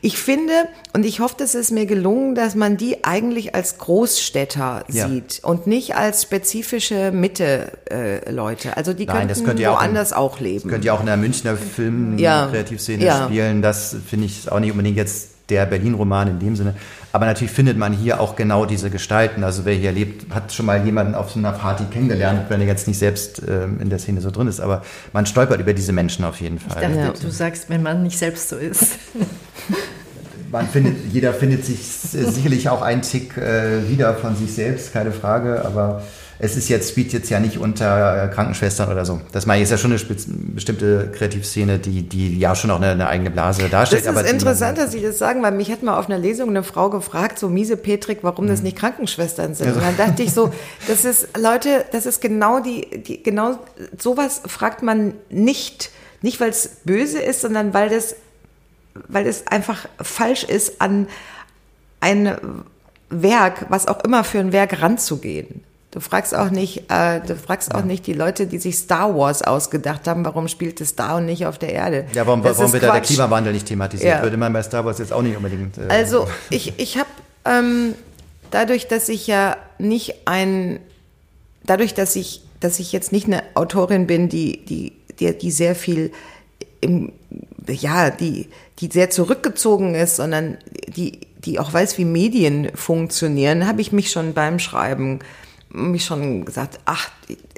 Ich finde, und ich hoffe, dass es mir gelungen, dass man die eigentlich als Großstädter ja. sieht und nicht als spezifische Mitte-Leute. Äh, also die Nein, könnten ja woanders auch, in, auch leben. Das könnte ja auch in der Münchner Film-Kreativszene ja. spielen. Das finde ich auch nicht unbedingt jetzt der Berlin-Roman in dem Sinne. Aber natürlich findet man hier auch genau diese Gestalten. Also wer hier lebt, hat schon mal jemanden auf so einer Party kennengelernt, wenn er jetzt nicht selbst ähm, in der Szene so drin ist. Aber man stolpert über diese Menschen auf jeden Fall. Ich dachte, ja. du sagst, wenn man nicht selbst so ist. Man findet, jeder findet sich sicherlich auch einen Tick äh, wieder von sich selbst, keine Frage. Aber es ist jetzt, spielt jetzt ja nicht unter Krankenschwestern oder so. Das meine ich, ist ja schon eine bestimmte Kreativszene, die, die ja schon auch eine, eine eigene Blase darstellt. Das ist interessant, dass Sie das sagen, weil mich hat mal auf einer Lesung eine Frau gefragt, so miese Petrik, warum das mhm. nicht Krankenschwestern sind. Und dann dachte ich so, das ist, Leute, das ist genau die, die genau sowas fragt man nicht, nicht weil es böse ist, sondern weil das, weil es einfach falsch ist, an ein Werk, was auch immer für ein Werk ranzugehen. Du fragst auch nicht, äh, du fragst auch nicht die Leute, die sich Star Wars ausgedacht haben, warum spielt es da und nicht auf der Erde? Ja, warum, warum wird da der Klimawandel nicht thematisiert? Ja. Würde man bei Star Wars jetzt auch nicht unbedingt. Äh, also ich, ich habe ähm, dadurch, dass ich ja nicht ein, dadurch, dass ich, dass ich jetzt nicht eine Autorin bin, die, die, die, die sehr viel im, ja, die, die sehr zurückgezogen ist, sondern die, die auch weiß, wie Medien funktionieren, habe ich mich schon beim Schreiben mich schon gesagt, ach,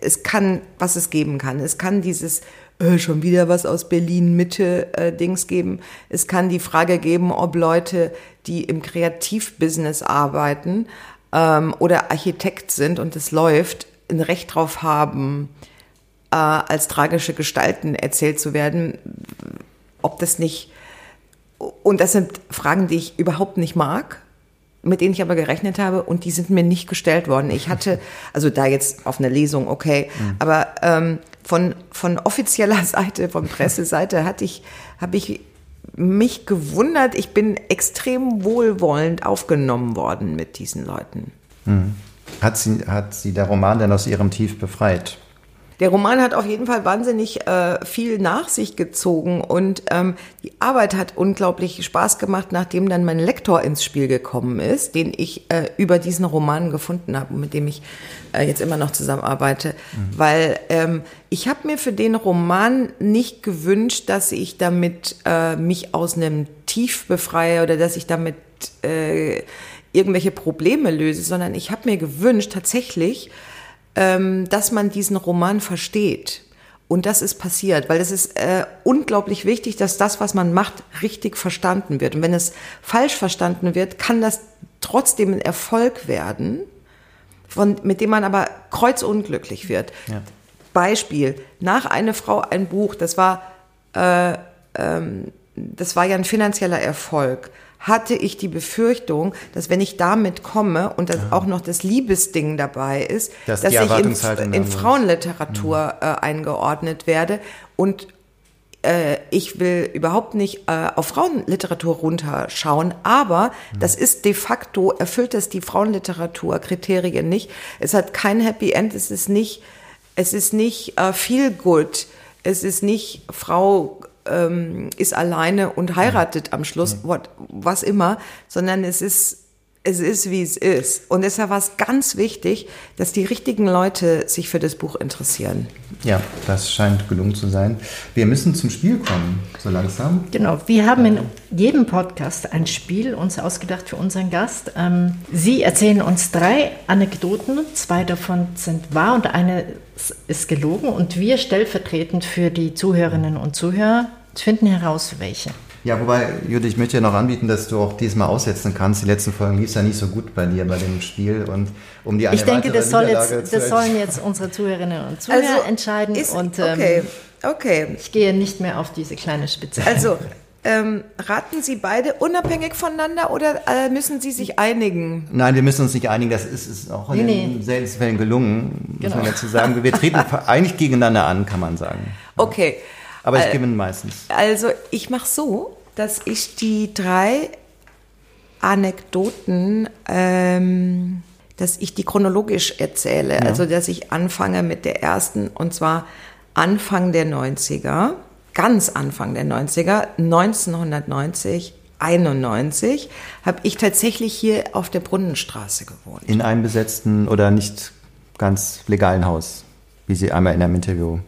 es kann, was es geben kann. Es kann dieses äh, schon wieder was aus Berlin Mitte äh, Dings geben. Es kann die Frage geben, ob Leute, die im Kreativbusiness arbeiten ähm, oder Architekt sind und es läuft, ein Recht drauf haben, äh, als tragische Gestalten erzählt zu werden, ob das nicht und das sind Fragen, die ich überhaupt nicht mag mit denen ich aber gerechnet habe und die sind mir nicht gestellt worden. Ich hatte, also da jetzt auf einer Lesung, okay, mhm. aber ähm, von, von offizieller Seite, von Presseseite hatte ich, habe ich mich gewundert, ich bin extrem wohlwollend aufgenommen worden mit diesen Leuten. Mhm. Hat, sie, hat sie der Roman denn aus ihrem Tief befreit? Der Roman hat auf jeden Fall wahnsinnig äh, viel nach sich gezogen und ähm, die Arbeit hat unglaublich Spaß gemacht, nachdem dann mein Lektor ins Spiel gekommen ist, den ich äh, über diesen Roman gefunden habe, mit dem ich äh, jetzt immer noch zusammenarbeite, mhm. weil ähm, ich habe mir für den Roman nicht gewünscht, dass ich damit äh, mich aus einem Tief befreie oder dass ich damit äh, irgendwelche Probleme löse, sondern ich habe mir gewünscht tatsächlich ähm, dass man diesen Roman versteht. Und das ist passiert, weil es ist äh, unglaublich wichtig, dass das, was man macht, richtig verstanden wird. Und wenn es falsch verstanden wird, kann das trotzdem ein Erfolg werden. von, mit dem man aber kreuzunglücklich wird. Ja. Beispiel, nach eine Frau ein Buch, das war, äh, ähm, das war ja ein finanzieller Erfolg, hatte ich die Befürchtung, dass wenn ich damit komme und dass auch noch das Liebesding dabei ist, Dass dass, ich in, in Frauenliteratur äh, eingeordnet werde. Und äh, ich will überhaupt nicht äh, auf Frauenliteratur runterschauen, aber das ist de facto, erfüllt es die Frauenliteratur-Kriterien nicht. Es hat kein Happy End, es ist nicht, es ist nicht äh, feel good, es ist nicht Frau ähm, ist alleine und heiratet am Schluss, what, was immer, sondern es ist es ist, wie es ist. Und deshalb war es ganz wichtig, dass die richtigen Leute sich für das Buch interessieren. Ja, das scheint gelungen zu sein. Wir müssen zum Spiel kommen, so langsam. Genau, wir haben in jedem Podcast ein Spiel uns ausgedacht für unseren Gast. Ähm, Sie erzählen uns drei Anekdoten, zwei davon sind wahr und eine ist gelogen und wir stellvertretend für die Zuhörerinnen und Zuhörer finden heraus, welche. Ja, wobei, Judith, ich möchte dir noch anbieten, dass du auch diesmal aussetzen kannst. Die letzten Folgen lief es ja nicht so gut bei dir bei dem Spiel und um die eine Ich denke, das, soll jetzt, das sollen jetzt unsere Zuhörerinnen und Zuhörer entscheiden ist, und ähm, okay, okay. ich gehe nicht mehr auf diese kleine Spitze. Also, ähm, raten Sie beide unabhängig voneinander oder äh, müssen Sie sich einigen? Nein, wir müssen uns nicht einigen. Das ist, ist auch in Nee, den seltensten Fällen gelungen, muss man Genau. dazu sagen. Wir treten eigentlich gegeneinander an, kann man sagen. Okay. Aber ich Äh, gewinne meistens. Also, ich mache so, dass ich die drei Anekdoten, ähm, dass ich die chronologisch erzähle. Also, dass ich anfange mit der ersten und zwar Anfang der 90er, ganz Anfang der 90er, 1990. 91 habe ich tatsächlich hier auf der Brunnenstraße gewohnt. In einem besetzten oder nicht ganz legalen Haus, wie sie einmal in einem Interview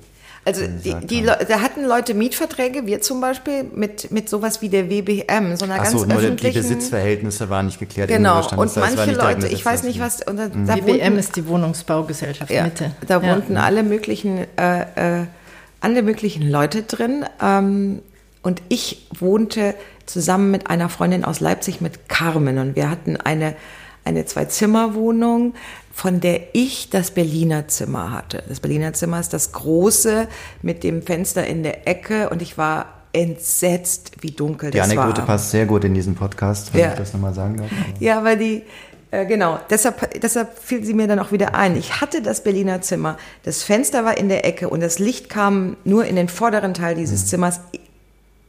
Also die, die, da hatten Leute Mietverträge, wir zum Beispiel, mit, mit sowas wie der WBM, so einer ganz Achso, nur die- die öffentlichen... Besitzverhältnisse waren nicht geklärt. Genau, und manche Leute, ich weiß nicht was, und da, Mhm. da WM wohnten, ist die Wohnungsbaugesellschaft ja, Mitte. da Ja. wohnten alle möglichen, äh, äh, alle möglichen Leute drin. Ähm, und ich wohnte zusammen mit einer Freundin aus Leipzig mit Carmen und wir hatten eine, eine Zwei-Zimmer-Wohnung, von der ich das Berliner Zimmer hatte. Das Berliner Zimmer ist das große mit dem Fenster in der Ecke und ich war entsetzt, wie dunkel Die das Anekdote war. passt sehr gut in diesen Podcast, wenn Ja. ich das nochmal sagen darf. Ja, weil die, äh, genau, deshalb, deshalb fiel sie mir dann auch wieder ein. Ich hatte das Berliner Zimmer, das Fenster war in der Ecke und das Licht kam nur in den vorderen Teil dieses Zimmers,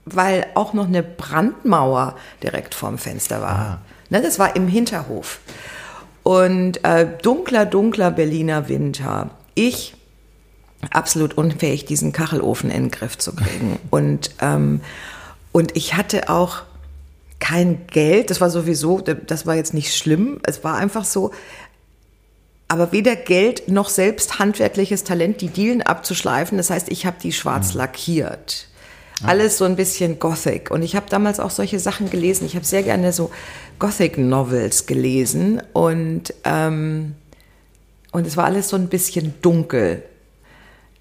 weil auch noch eine Brandmauer direkt vorm Fenster war. Ne, das war im Hinterhof. Und äh, dunkler, dunkler Berliner Winter. Ich absolut unfähig, diesen Kachelofen in den Griff zu kriegen. Und, ähm, und ich hatte auch kein Geld, das war sowieso, das war jetzt nicht schlimm, es war einfach so, aber weder Geld noch selbst handwerkliches Talent, die Dielen abzuschleifen. Das heißt, ich habe die schwarz lackiert. Alles so ein bisschen Gothic. Und ich habe damals auch solche Sachen gelesen. Ich habe sehr gerne so Gothic-Novels gelesen. Und, ähm, und es war alles so ein bisschen dunkel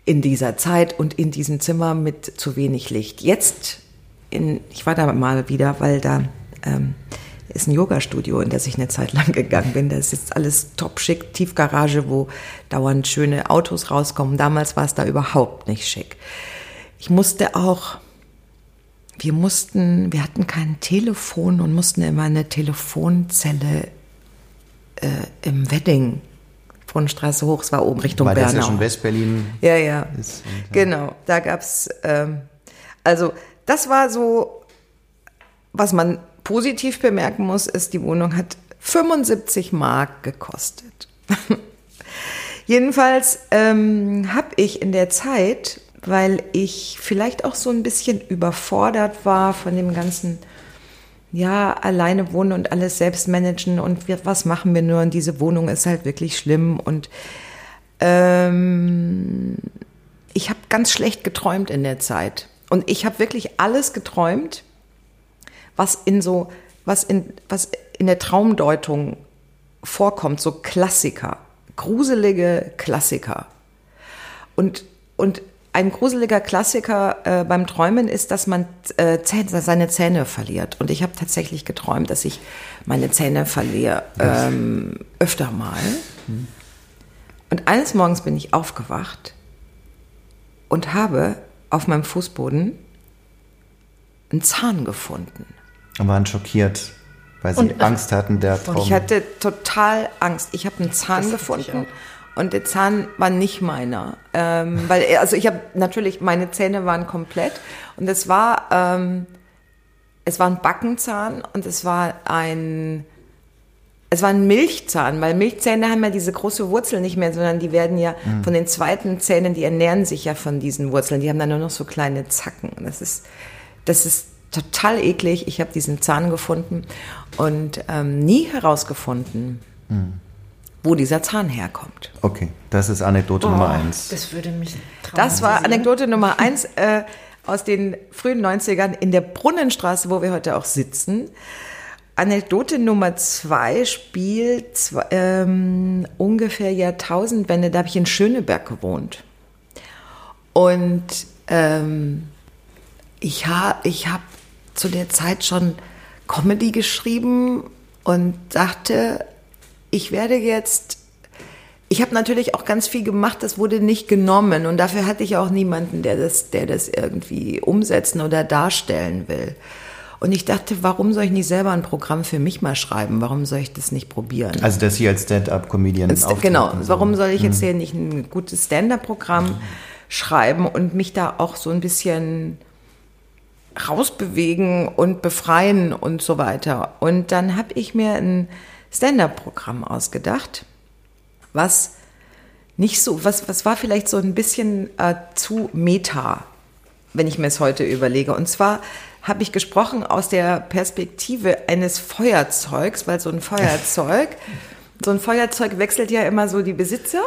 in dieser Zeit und in diesem Zimmer mit zu wenig Licht. Jetzt, in, ich war da mal wieder, weil da ähm, ist ein Yoga-Studio, in das ich eine Zeit lang gegangen bin. Das ist jetzt alles top schick, Tiefgarage, wo dauernd schöne Autos rauskommen. Damals war es da überhaupt nicht schick. Ich musste auch, wir mussten, wir hatten kein Telefon und mussten immer eine Telefonzelle äh, im Wedding, Brunnenstraße hoch, es war oben Richtung Weil das Bernau. ja schon Westberlin Ja, ja. ist. Genau, da gab's ähm, also das war so, was man positiv bemerken muss, ist, die Wohnung hat 75 Mark gekostet. Jedenfalls ähm, habe ich in der Zeit, weil ich vielleicht auch so ein bisschen überfordert war von dem ganzen, ja, alleine wohnen und alles selbst managen und wir, was machen wir nur und diese Wohnung ist halt wirklich schlimm und ähm, ich habe ganz schlecht geträumt in der Zeit. Und ich habe wirklich alles geträumt, was in so, was in, was in der Traumdeutung vorkommt, so Klassiker, gruselige Klassiker. Und, und ein gruseliger Klassiker äh, beim Träumen ist, dass man äh, Zähne, seine Zähne verliert. Und ich habe tatsächlich geträumt, dass ich meine Zähne verliere, ähm, öfter mal. Und eines Morgens bin ich aufgewacht und habe auf meinem Fußboden einen Zahn gefunden. Und waren schockiert, weil sie Und, äh, Angst hatten, der Und Traum. ich hatte total Angst. Ich habe einen Zahn Das hatte gefunden und der Zahn war nicht meiner. Ähm, weil, also ich habe natürlich, meine Zähne waren komplett und es war, ähm, es war ein Backenzahn und es war ein, es war ein Milchzahn, weil Milchzähne haben ja diese große Wurzel nicht mehr, sondern die werden ja von den zweiten Zähnen, die ernähren sich ja von diesen Wurzeln. Die haben dann nur noch so kleine Zacken. Und Das ist, das ist total eklig. Ich habe diesen Zahn gefunden und ähm, nie herausgefunden, wo dieser Zahn herkommt. okay, das ist Anekdote Nummer eins. Das würde mich Das war. Anekdote Nummer eins äh, aus den frühen 90ern in der Brunnenstraße, wo wir heute auch sitzen. Anekdote Nummer zwei spielt ähm, ungefähr Jahrtausendwende. Da habe ich in Schöneberg gewohnt. Und ähm, ich, ha, ich habe zu der Zeit schon Comedy geschrieben und dachte, ich werde jetzt ich habe natürlich auch ganz viel gemacht, das wurde nicht genommen und dafür hatte ich auch niemanden, der das, der das irgendwie umsetzen oder darstellen will. Und ich dachte, warum soll ich nicht selber ein Programm für mich mal schreiben? Warum soll ich das nicht probieren? Also, dass Sie als Stand-up-Comedian St- Genau, warum soll ich jetzt hier nicht ein gutes Stand-up-Programm schreiben und mich da auch so ein bisschen rausbewegen und befreien und so weiter. Und dann habe ich mir ein Stand-up-Programm ausgedacht, was nicht so, was, was war vielleicht so ein bisschen äh, zu meta, wenn ich mir es heute überlege. Und zwar habe ich gesprochen aus der Perspektive eines Feuerzeugs, weil so ein Feuerzeug, so ein Feuerzeug wechselt ja immer so die Besitzer.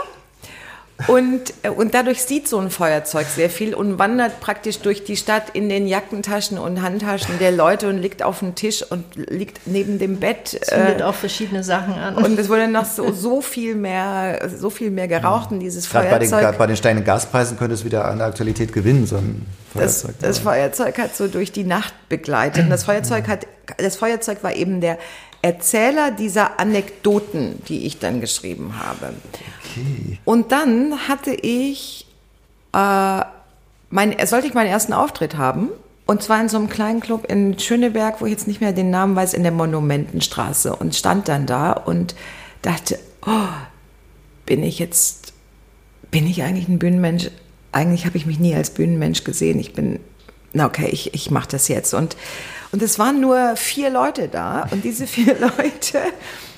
Und, äh, und dadurch sieht so ein Feuerzeug sehr viel und wandert praktisch durch die Stadt in den Jackentaschen und Handtaschen der Leute und liegt auf dem Tisch und liegt neben dem Bett. Zündet äh, auch verschiedene Sachen an. und es wurde noch so, so viel mehr, so viel mehr geraucht und dieses Gerade bei den, Feuerzeug. gerade bei den steigenden Gaspreisen könnte es wieder an Aktualität gewinnen, so ein Das, Feuerzeug. das Feuerzeug hat so durch die Nacht begleitet. Und das Feuerzeug hat, das Feuerzeug war eben der Erzähler dieser Anekdoten, die ich dann geschrieben habe. okay. Und dann hatte ich, äh, mein, sollte ich meinen ersten Auftritt haben. Und zwar in so einem kleinen Club in Schöneberg, wo ich jetzt nicht mehr den Namen weiß, in der Monumentenstraße. Und stand dann da und dachte, oh, bin ich jetzt, bin ich eigentlich ein Bühnenmensch? Eigentlich habe ich mich nie als Bühnenmensch gesehen. Ich bin, na okay, ich, ich mache das jetzt. Und, und es waren nur vier Leute da. Und diese vier Leute,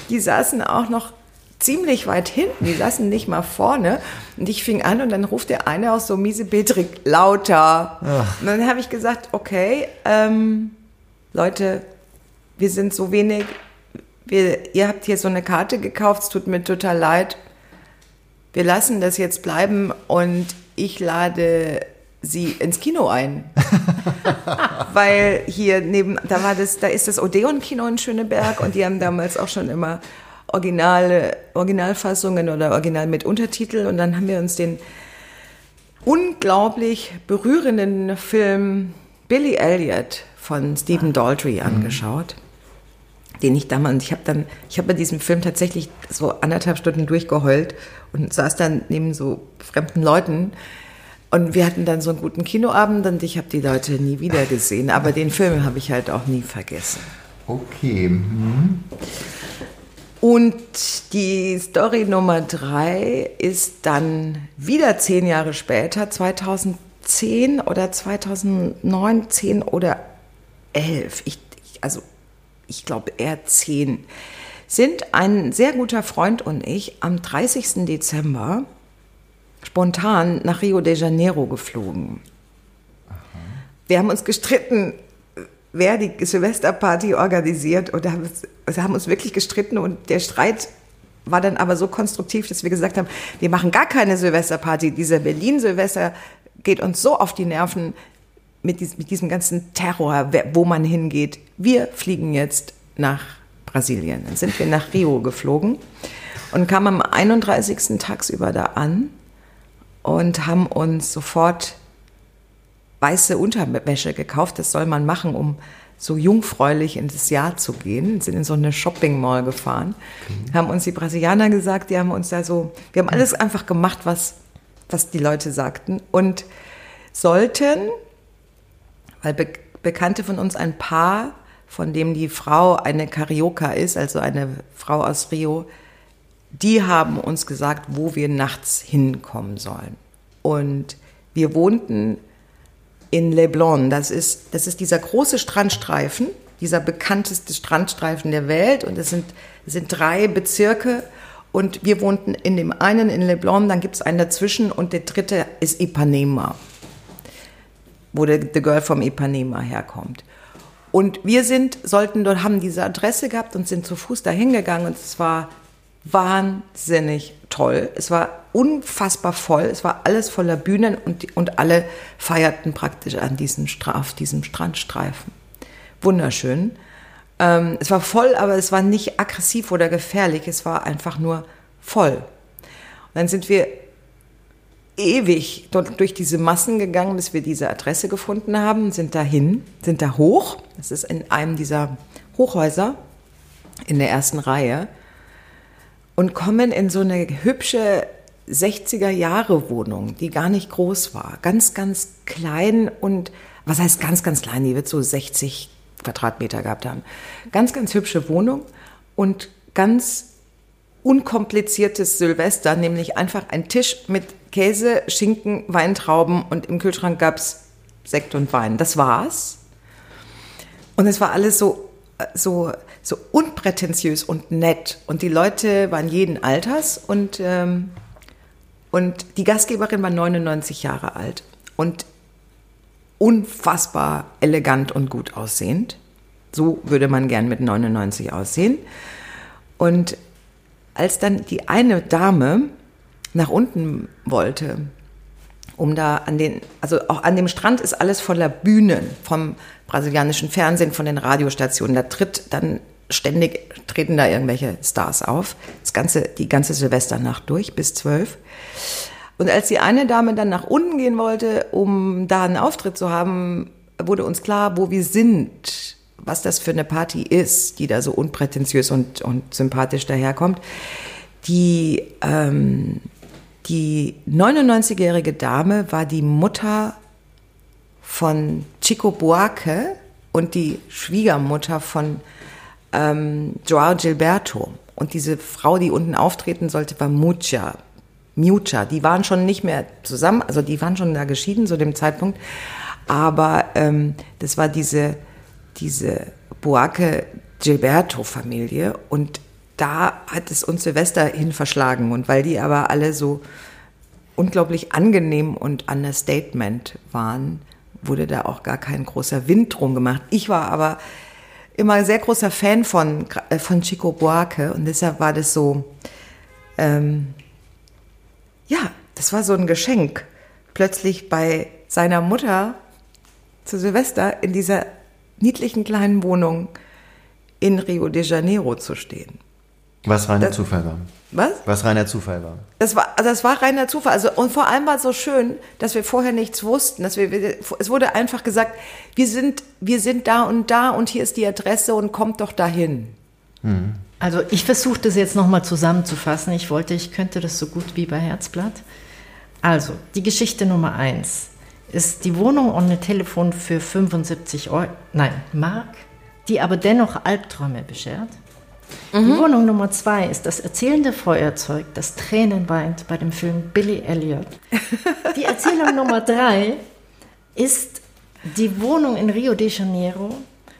die saßen auch noch ziemlich weit hinten, die saßen nicht mal vorne. Und ich fing an und dann ruft der eine aus so miesepetrig lauter. Und dann habe ich gesagt, okay, ähm, Leute, wir sind so wenig, wir, ihr habt hier so eine Karte gekauft, es tut mir total leid. Wir lassen das jetzt bleiben und ich lade sie ins Kino ein. Weil hier neben, da war das, da ist das Odeon-Kino in Schöneberg und die haben damals auch schon immer Originale, Originalfassungen oder Original mit Untertitel. Und dann haben wir uns den unglaublich berührenden Film Billy Elliot von Stephen Daltrey angeschaut, den ich damals, ich habe dann, ich habe bei diesem Film tatsächlich so anderthalb Stunden durchgeheult und saß dann neben so fremden Leuten und wir hatten dann so einen guten Kinoabend und ich habe die Leute nie wieder gesehen, aber den Film habe ich halt auch nie vergessen. Okay. mhm. Und die Story Nummer drei ist dann wieder zehn Jahre später, 2010 oder 2009, 10 oder 11. Ich, ich, also ich glaube eher 10. Sind ein sehr guter Freund und ich am 30. Dezember spontan nach Rio de Janeiro geflogen. Wir haben uns gestritten, wer die Silvesterparty organisiert und haben, haben uns wirklich gestritten und der Streit war dann aber so konstruktiv, dass wir gesagt haben, wir machen gar keine Silvesterparty. Dieser Berlin-Silvester geht uns so auf die Nerven mit, dies, mit diesem ganzen Terror, wo man hingeht. Wir fliegen jetzt nach Brasilien. Dann sind wir nach Rio geflogen und kamen am 31. tagsüber da an und haben uns sofort weiße Unterwäsche gekauft. Das soll man machen, um so jungfräulich ins Jahr zu gehen, sind in so eine Shopping Mall gefahren, okay. haben uns die Brasilianer gesagt, die haben uns da so, wir haben alles einfach gemacht, was, was die Leute sagten und sollten, weil Be Bekannte von uns ein Paar, von dem die Frau eine Carioca ist, also eine Frau aus Rio, die haben uns gesagt, wo wir nachts hinkommen sollen. Und wir wohnten in Leblon. Das ist, das ist dieser große Strandstreifen, dieser bekannteste Strandstreifen der Welt. Und es sind, sind drei Bezirke. Und wir wohnten in dem einen in Leblon, dann gibt es einen dazwischen und der dritte ist Ipanema, wo der The Girl from Ipanema herkommt. Und wir sind, sollten dort, haben diese Adresse gehabt und sind zu Fuß dahin gegangen und es war wahnsinnig toll. Es war unfassbar voll. Es war alles voller Bühnen und, und alle feierten praktisch an diesem, Straf, diesem Strandstreifen. Wunderschön. Ähm, es war voll, aber es war nicht aggressiv oder gefährlich. Es war einfach nur voll. Und dann sind wir ewig durch diese Massen gegangen, bis wir diese Adresse gefunden haben, sind dahin, sind da hoch. Das ist in einem dieser Hochhäuser in der ersten Reihe und kommen in so eine hübsche 60er Jahre Wohnung, die gar nicht groß war. Ganz, ganz klein und, was heißt ganz, ganz klein? Die wird so 60 Quadratmeter gehabt haben. Ganz, ganz hübsche Wohnung und ganz unkompliziertes Silvester, nämlich einfach ein Tisch mit Käse, Schinken, Weintrauben und im Kühlschrank gab es Sekt und Wein. Das war's. Und es war alles so, so so unprätentiös und nett. Und die Leute waren jeden Alters und, ähm, und die Gastgeberin war 99 Jahre alt und unfassbar elegant und gut aussehend. So würde man gern mit 99 aussehen. Und als dann die eine Dame nach unten wollte, um da an den, also auch an dem Strand ist alles voller Bühnen vom brasilianischen Fernsehen, von den Radiostationen. Da tritt dann ständig treten da irgendwelche Stars auf. Das ganze, die ganze Silvesternacht durch bis zwölf. Und als die eine Dame dann nach unten gehen wollte, um da einen Auftritt zu haben, wurde uns klar, wo wir sind, was das für eine Party ist, die da so unprätentiös und, und sympathisch daherkommt. Die, ähm, die 99-jährige Dame war die Mutter von Chico Buarque und die Schwiegermutter von ähm, Joao Gilberto. Und diese Frau, die unten auftreten sollte, war Mucha. Mucha. Die waren schon nicht mehr zusammen, also die waren schon da geschieden zu dem Zeitpunkt. Aber ähm, das war diese, diese Boaque Gilberto-Familie. Und da hat es uns Silvester hin verschlagen. Und weil die aber alle so unglaublich angenehm und understatement waren, wurde da auch gar kein großer Wind drum gemacht. Ich war aber immer sehr großer Fan von, äh, von Chico Buarque und deshalb war das so, ähm, ja, das war so ein Geschenk, plötzlich bei seiner Mutter zu Silvester in dieser niedlichen kleinen Wohnung in Rio de Janeiro zu stehen. Was reiner das, Zufall war. Was? Was reiner Zufall war. Das war, also das war reiner Zufall. Also, und vor allem war es so schön, dass wir vorher nichts wussten. Dass wir, es wurde einfach gesagt, wir sind, wir sind da und da und hier ist die Adresse und kommt doch dahin. Mhm. Also ich versuche das jetzt nochmal zusammenzufassen. Ich wollte, ich könnte das so gut wie bei Herzblatt. Also, die Geschichte Nummer eins ist die Wohnung ohne Telefon für 75 Euro, nein, Mark, die aber dennoch Albträume beschert. Mhm. Die Wohnung Nummer zwei ist das erzählende Feuerzeug, das Tränen weint bei dem Film Billy Elliot. Die Erzählung Nummer drei ist die Wohnung in Rio de Janeiro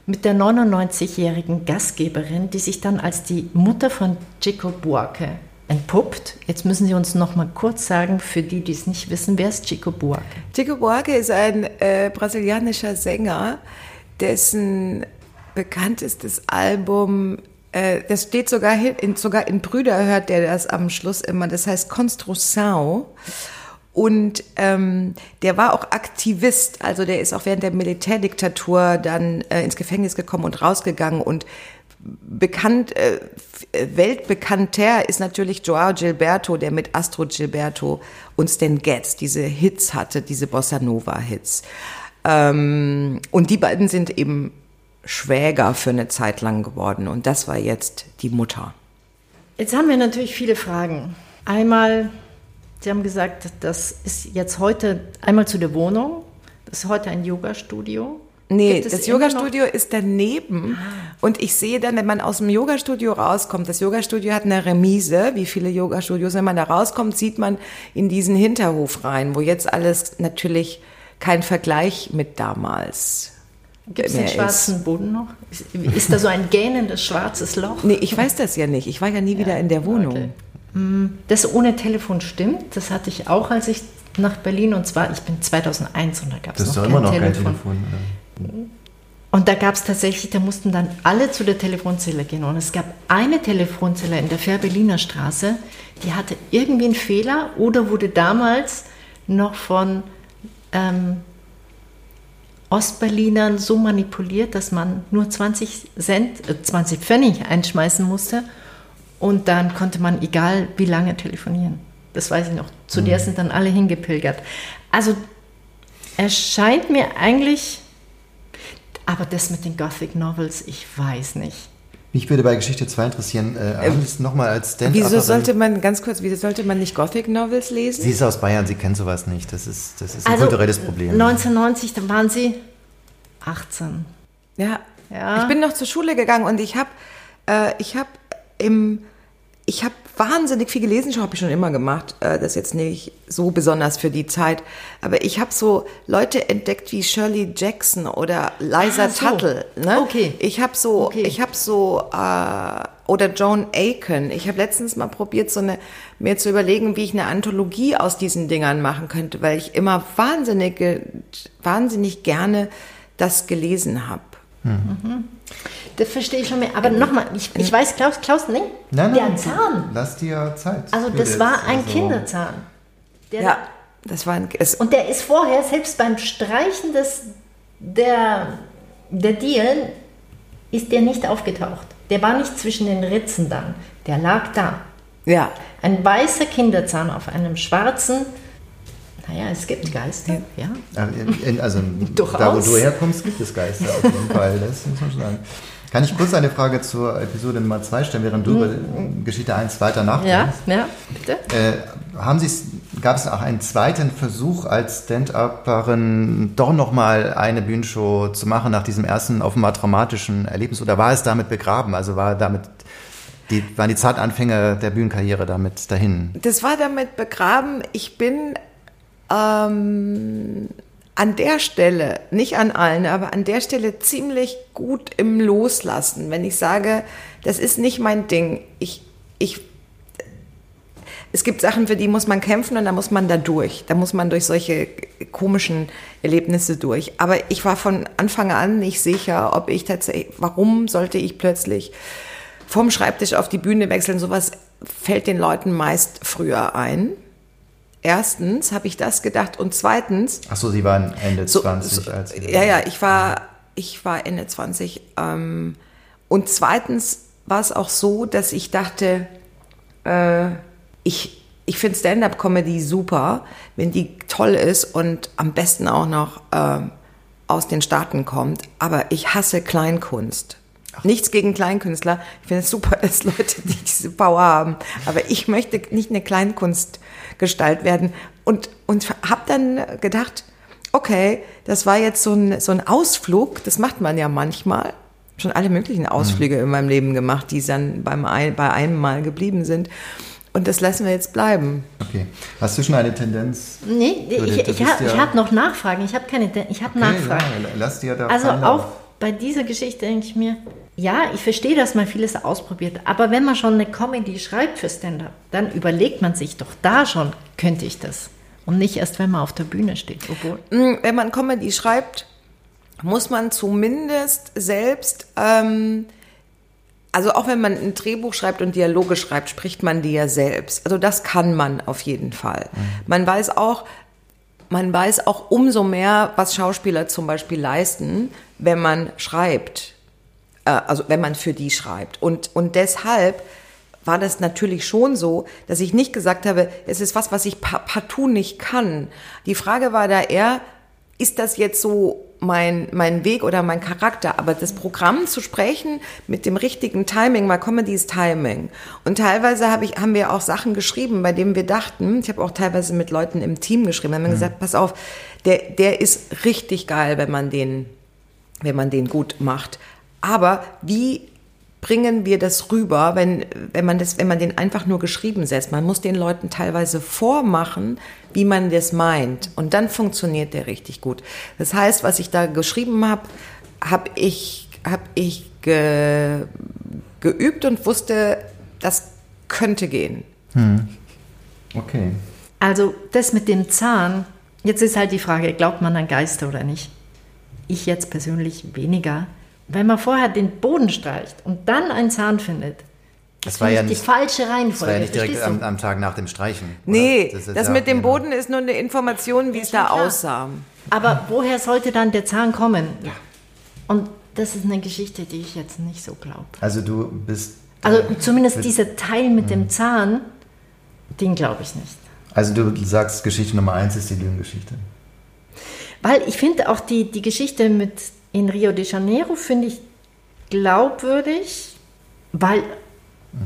mit der 99-jährigen Gastgeberin, die sich dann als die Mutter von Chico Buarque entpuppt. Jetzt müssen Sie uns noch mal kurz sagen, für die, die es nicht wissen, wer ist Chico Buarque? Chico Buarque ist ein äh, brasilianischer Sänger, dessen bekanntestes Album das steht sogar, in, sogar in Brüder hört der das am Schluss immer. Das heißt Construção. Und ähm, der war auch Aktivist, also der ist auch während der Militärdiktatur dann äh, ins Gefängnis gekommen und rausgegangen und bekannt, äh, weltbekannter ist natürlich Joao Gilberto, der mit Astro Gilberto und Stan Getz diese Hits hatte, diese Bossa Nova Hits. Ähm, und die beiden sind eben Schwäger für eine Zeit lang geworden und das war jetzt die Mutter. Jetzt haben wir natürlich viele Fragen. Einmal, Sie haben gesagt, das ist jetzt heute einmal zu der Wohnung. Das ist heute ein Yoga-Studio. Nee, das Yoga-Studio ist daneben. Ah. Und ich sehe dann, wenn man aus dem Yoga-Studio rauskommt, das Yoga-Studio hat eine Remise, wie viele Yoga-Studios, wenn man da rauskommt, sieht man in diesen Hinterhof rein, wo jetzt alles natürlich kein Vergleich mit damals Gibt es den schwarzen ist. Boden noch? Ist, ist, da so ein gähnendes schwarzes Loch? Nee, ich weiß das ja nicht. Ich war ja nie ja, wieder in der Wohnung. Okay. Mm, das ohne Telefon stimmt. Das hatte ich auch, als ich nach Berlin und zwar, ich bin 2001 und da gab es noch, kein, immer noch Telefon. kein Telefon. Oder? Und da gab es tatsächlich, da mussten dann alle zu der Telefonzelle gehen. Und es gab eine Telefonzelle in der Fähr-Berliner Straße, die hatte irgendwie einen Fehler oder wurde damals noch von ähm, Ostberlinern so manipuliert, dass man nur 20 Cent, äh, 20 Pfennig einschmeißen musste und dann konnte man egal wie lange telefonieren. Das weiß ich noch. Zu mhm. der sind dann alle hingepilgert. Also er scheint mir eigentlich, aber das mit den Gothic Novels, ich weiß nicht. Mich würde bei Geschichte 2 interessieren, äh, ähm, nochmal als stand Wieso sollte man, ganz kurz, wieso sollte man nicht Gothic Novels lesen? Sie ist aus Bayern, sie kennt sowas nicht. Das ist, das ist ein also, kulturelles Problem. 1990, da waren sie 18. Ja. ja. Ich bin noch zur Schule gegangen und ich habe äh, ich hab im ich habe wahnsinnig viel gelesen, habe ich schon immer gemacht. Äh, das ist jetzt nicht so besonders für die Zeit. Aber ich habe so Leute entdeckt wie Shirley Jackson oder Liza ah, so. Tuttle. Ne? Okay. Ich habe so, okay. ich habe so äh, oder Joan Aiken. Ich habe letztens mal probiert, so eine mir zu überlegen, wie ich eine Anthologie aus diesen Dingern machen könnte, weil ich immer wahnsinnig, wahnsinnig gerne das gelesen habe. Mhm. Das verstehe ich schon mehr. Aber nochmal, ich, ich weiß, Klaus, Klaus, nee, nein, nein, der Zahn. Lass dir Zeit. Also das war ein also Kinderzahn. Der, ja, das war ein... und der ist vorher, selbst beim Streichen des, der, der Dielen, ist der nicht aufgetaucht. Der war nicht zwischen den Ritzen dann. Der lag da. Ja. Ein weißer Kinderzahn auf einem schwarzen naja, es gibt Geister, ja. Also da, wo du herkommst, gibt es Geister auf jeden Fall, das muss man schon sagen. Kann ich kurz eine Frage zur Episode Nummer 2 stellen, während du mhm. über Geschichte 1 weiter nachdenkst? Ja, ja, bitte. Äh, haben gab es auch einen zweiten Versuch als Stand-Upperin doch nochmal eine Bühnenshow zu machen nach diesem ersten offenbar traumatischen Erlebnis oder war es damit begraben? Also war damit die, waren die Zartanfänge der Bühnenkarriere damit dahin? Das war damit begraben. Ich bin ähm, an der Stelle, nicht an allen, aber an der Stelle ziemlich gut im Loslassen, wenn ich sage, das ist nicht mein Ding. Ich, ich, es gibt Sachen, für die muss man kämpfen und da muss man da durch. Da muss man durch solche komischen Erlebnisse durch. Aber ich war von Anfang an nicht sicher, ob ich tatsächlich, warum sollte ich plötzlich vom Schreibtisch auf die Bühne wechseln? Sowas fällt den Leuten meist früher ein. Erstens habe ich das gedacht und zweitens. Ach so, Sie waren Ende so, 20 so, als. Ja, ja, ich war, ich war Ende 20. Ähm, und zweitens war es auch so, dass ich dachte, äh, ich, ich finde Stand-up-Comedy super, wenn die toll ist und am besten auch noch äh, aus den Staaten kommt. Aber ich hasse Kleinkunst. Ach. Nichts gegen Kleinkünstler. Ich finde es super, dass Leute diese Power haben. Aber ich möchte nicht eine Kleinkunst Gestalt werden. Und, und habe dann gedacht, okay, das war jetzt so ein, so ein Ausflug, das macht man ja manchmal. Schon alle möglichen Ausflüge mhm. in meinem Leben gemacht, die dann beim ein, bei einem Mal geblieben sind. Und das lassen wir jetzt bleiben. Okay. Hast du schon eine Tendenz? Nee, ich, ich, habe ja hab noch Nachfragen. Ich habe keine Ich habe okay, Nachfragen. Ja, lass dir da Also auch bei dieser Geschichte denke ich mir, ja, ich verstehe, dass man vieles ausprobiert, aber wenn man schon eine Comedy schreibt für Stand-up, dann überlegt man sich doch da schon, könnte ich das? Und nicht erst, wenn man auf der Bühne steht. Obwohl. Mm, wenn man Comedy schreibt, muss man zumindest selbst, ähm, also auch wenn man ein Drehbuch schreibt und Dialoge schreibt, spricht man die ja selbst. Also das kann man auf jeden Fall. Mhm. Man weiß auch, man weiß auch umso mehr, was Schauspieler zum Beispiel leisten, wenn man schreibt. Äh, also wenn man für die schreibt. Und, und deshalb war das natürlich schon so, dass ich nicht gesagt habe, es ist was, was ich partout nicht kann. Die Frage war da eher, ist das jetzt so mein, mein Weg oder mein Charakter. Aber das Programm zu sprechen mit dem richtigen Timing, weil Comedy ist Timing. Und teilweise hab ich, haben wir auch Sachen geschrieben, bei denen wir dachten, ich habe auch teilweise mit Leuten im Team geschrieben, haben wir gesagt, pass auf, der, der ist richtig geil, wenn man den, wenn man den gut macht. Aber wie bringen wir das rüber, wenn, wenn man das, wenn man den einfach nur geschrieben setzt? Man muss den Leuten teilweise vormachen, wie man das meint. Und dann funktioniert der richtig gut. Das heißt, was ich da geschrieben habe, habe ich, hab ich ge, geübt und wusste, das könnte gehen. Okay. Also das mit dem Zahn, jetzt ist halt die Frage, glaubt man an Geister oder nicht? Ich jetzt persönlich weniger. Wenn man vorher den Boden streicht und dann einen Zahn findet, Das finde war ja ich nicht, die falsche das Reihenfolge. war ja nicht direkt am, am Tag nach dem Streichen. Nee, ist das, ja- mit dem genau. Boden ist nur eine Information, wie es da klar. aussah. Aber woher sollte dann der Zahn kommen? Und das ist eine Geschichte, die ich jetzt nicht so glaube. Also du bist. Also äh, zumindest dieser Teil mit dem Zahn, den glaube ich nicht. Also du sagst, Geschichte Nummer eins ist die Lügengeschichte. Weil ich finde auch die, die Geschichte mit in Rio de Janeiro finde ich glaubwürdig, weil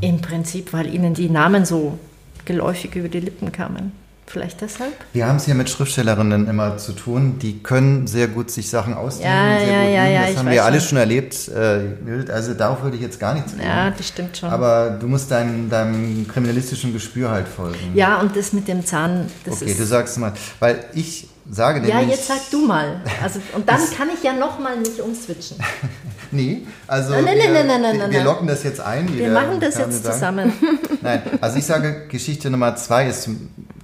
im Prinzip, weil ihnen die Namen so geläufig über die Lippen kamen. Vielleicht deshalb? Wir haben es hier mit Schriftstellerinnen immer zu tun, die können sehr gut sich Sachen ausdenken, Ja, ja, ja, ja, das haben wir alle schon. erlebt. äh, Also darauf würde ich jetzt gar nichts legen. Ja, das stimmt schon. Aber du musst dein, deinem kriminalistischen Gespür halt folgen. ja, und das mit dem Zahn, das okay, du sagst mal, weil ich sage ja, nämlich... jetzt sag du mal. Also, und dann kann ich ja nochmal nicht umswitchen. Nee, also Nein, nein, wir, nein, nein, nein, wir, locken das jetzt ein. Wir machen das jetzt sagt. zusammen. Nein, also ich sage, Geschichte Nummer zwei ist,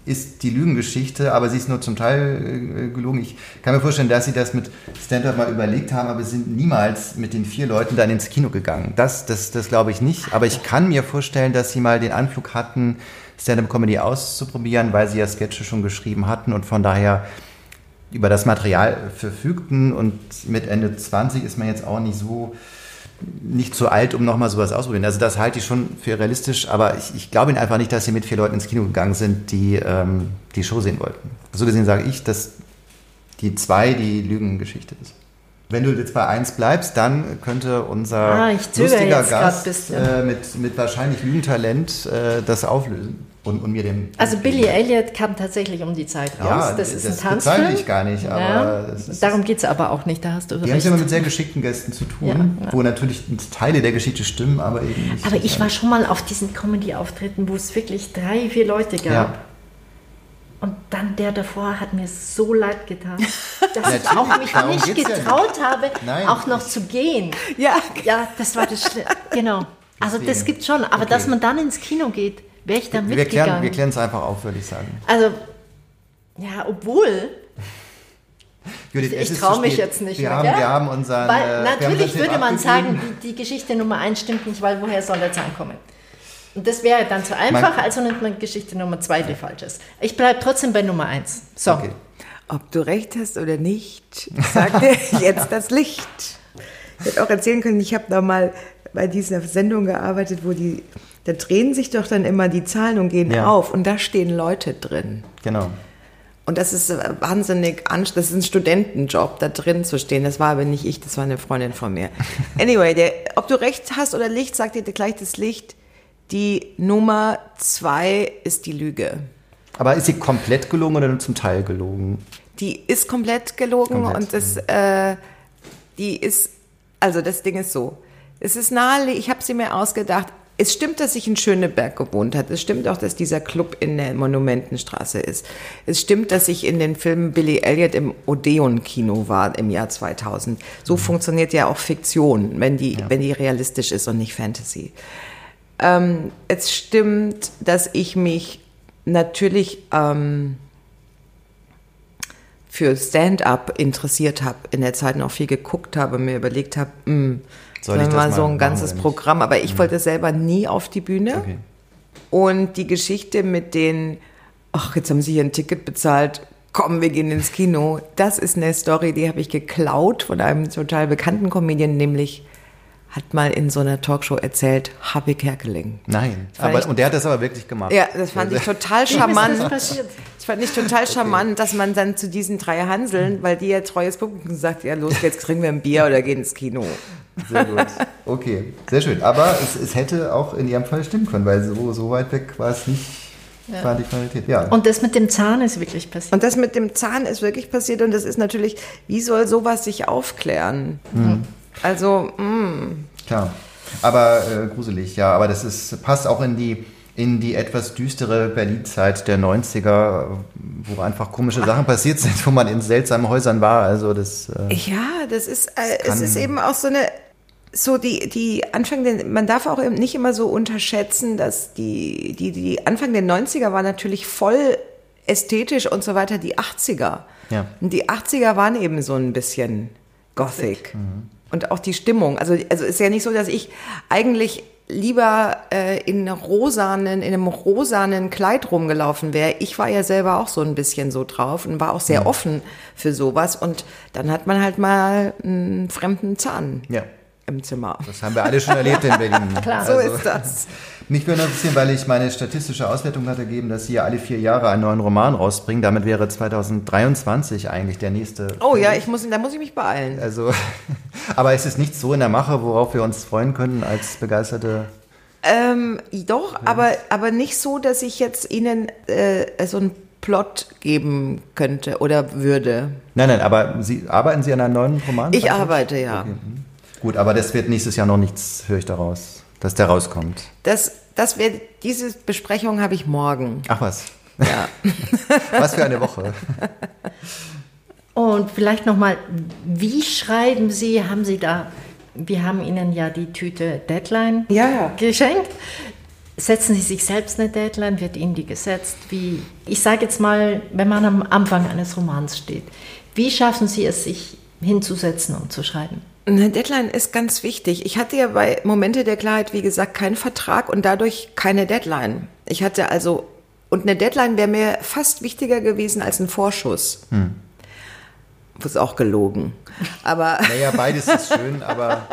ist die Lügengeschichte, aber sie ist nur zum Teil äh, gelogen. Ich kann mir vorstellen, dass sie das mit Stand-Up mal überlegt haben, aber sie sind niemals mit den vier Leuten dann ins Kino gegangen. Das, das, das glaube ich nicht. Aber ich kann mir vorstellen, dass sie mal den Anflug hatten, Stand-Up-Comedy auszuprobieren, weil sie ja Sketche schon geschrieben hatten und von daher über das Material verfügten. Und mit Ende 20 ist man jetzt auch nicht so nicht zu alt, um nochmal sowas auszuprobieren. Also das halte ich schon für realistisch, aber ich, ich glaube Ihnen einfach nicht, dass Sie mit vier Leuten ins Kino gegangen sind, die ähm, die Show sehen wollten. So gesehen sage ich, dass die zwei die Lügengeschichte ist. Wenn du jetzt bei eins bleibst, dann könnte unser Ah, lustiger Gast äh, mit, mit wahrscheinlich Lügentalent äh, das auflösen und, und mir den... Also Billy Elliot kam tatsächlich um die Zeit raus. Ja, das ist das ein Tanzfilm. bezweifle ich gar nicht, aber ja, ist- darum geht es aber auch nicht, da hast du Wir haben es immer mit sehr geschickten Gästen zu tun, Ja, ja. wo natürlich Teile der Geschichte stimmen, aber eben nicht. aber ich war schon mal auf diesen Comedy-Auftritten, wo es wirklich drei, vier Leute gab. Ja. Und dann der davor hat mir so leid getan, dass ich auch mich darum nicht geht's ja getraut habe, Nein. auch noch zu gehen. Ja, Ja, das war das Schlimme. Genau. Also das gibt schon. Aber Okay. dass man dann ins Kino geht, wäre ich da wir mitgegangen. klären, wir klären es einfach auf, würde ich sagen. also, ja, obwohl, Judith, ich traue mich jetzt nicht Wir mehr. haben, gell? wir haben unseren. Weil äh, natürlich würde man sagen, die, die Geschichte Nummer eins stimmt nicht, weil woher soll der Zahn kommen? Und das wäre dann zu einfach, Man- also nimmt man Geschichte Nummer zwei, die falsch ist. Ich bleibe trotzdem bei Nummer eins. So. Okay. ob du recht hast oder nicht, sagt jetzt das Licht. Ich hätte auch erzählen können, ich habe da mal bei dieser Sendung gearbeitet, wo die, da drehen sich doch dann immer die Zahlen und gehen Ja. auf und da stehen Leute drin. Genau. Und das ist äh, wahnsinnig anstrengend. Das ist ein Studentenjob, da drin zu stehen. Das war aber nicht ich, das war eine Freundin von mir. Anyway, der, ob du recht hast oder Licht, sagt dir gleich das Licht. Die Nummer zwei ist die Lüge. Aber ist sie komplett gelogen oder nur zum Teil gelogen? Die ist komplett gelogen Komplett, und das, äh, die ist, also das Ding ist so. Es ist nahe, ich habe sie mir ausgedacht. Es stimmt, dass ich in Schöneberg gewohnt habe. Es stimmt auch, dass dieser Club in der Monumentenstraße ist. Es stimmt, dass ich in den Filmen Billy Elliot im Odeon-Kino war im Jahr 2000. So funktioniert ja auch Fiktion, wenn die, wenn die realistisch ist und nicht Fantasy. Ähm, es stimmt, dass ich mich natürlich ähm, für Stand-up interessiert habe, in der Zeit noch viel geguckt habe, mir überlegt habe, mh, Soll sollen ich wir das mal so ein machen ganzes? Programm, aber ich wollte selber nie auf die Bühne. Okay. Und die Geschichte mit den, ach, jetzt haben sie hier ein Ticket bezahlt, komm, wir gehen ins Kino. Das ist eine Story, die habe ich geklaut von einem total bekannten Comedian, nämlich hat mal in so einer Talkshow erzählt, Happy Kerkeling. Nein, aber, ich- und der hat das aber wirklich gemacht. Ja, das fand ich total Wie ist charmant. das passiert? Das fand ich total charmant, dass man dann zu diesen drei Hanseln, weil die ja treues Publikum sagt, ja los, jetzt trinken wir ein Bier oder gehen ins Kino. Sehr gut. Okay, sehr schön. Aber es, es hätte auch in ihrem Fall stimmen können, weil so, so weit weg war es nicht, war die Qualität. Ja. Und das mit dem Zahn ist wirklich passiert. Und das mit dem Zahn ist wirklich passiert und das ist natürlich, wie soll sowas sich aufklären? Also, mm, Klar. Aber äh, gruselig, ja. Aber das ist, passt auch in die, in die etwas düstere Berlin-Zeit der 90er, wo einfach komische Sachen passiert sind, wo man in seltsamen Häusern war. Also das. Äh, ja, das ist, äh, es ist eben auch so eine, so die, die Anfang, der, man darf auch eben nicht immer so unterschätzen, dass die, die, die Anfang der 90er war natürlich voll ästhetisch und so weiter, die 80er. Ja. Und die 80er waren eben so ein bisschen Gothic. Und auch die Stimmung. Also, also ist ja nicht so, dass ich eigentlich lieber äh, in rosanen, in einem rosanen Kleid rumgelaufen wäre. Ich war ja selber auch so ein bisschen so drauf und war auch sehr offen für sowas. Und dann hat man halt mal einen fremden Zahn ja. Im Zimmer. Das haben wir alle schon erlebt in Berlin. Klar. So Also- ist das. Mich würde interessieren, weil ich meine statistische Auswertung hatte gegeben, dass Sie ja alle vier Jahre einen neuen Roman rausbringen. Damit wäre 2023 eigentlich der nächste. Oh ja, ich muss, da muss ich mich beeilen. Also, aber es ist nichts so in der Mache, worauf wir uns freuen können als begeisterte. Ähm, doch, aber, aber nicht so, dass ich jetzt Ihnen äh, so einen Plot geben könnte oder würde. Nein, nein, aber Sie arbeiten Sie an einem neuen Roman? Ich arbeite, ja. Gut, aber das wird nächstes Jahr noch nichts, höre ich daraus, dass der rauskommt. Das, das wär, diese Besprechung habe ich morgen. Ach was. Ja. Was für eine Woche. Und vielleicht nochmal, wie schreiben Sie, haben Sie da, wir haben Ihnen ja die Tüte Deadline Ja, ja. geschenkt. Setzen Sie sich selbst eine Deadline, wird Ihnen die gesetzt? Wie, ich sage jetzt mal, wenn man am Anfang eines Romans steht, wie schaffen Sie es, sich hinzusetzen und zu schreiben? Eine Deadline ist ganz wichtig. Ich hatte ja bei Momente der Klarheit, wie gesagt, keinen Vertrag und dadurch keine Deadline. Ich hatte also, und eine Deadline wäre mir fast wichtiger gewesen als ein Vorschuss. Hm. Das ist auch gelogen. Aber. Naja, beides ist schön, aber.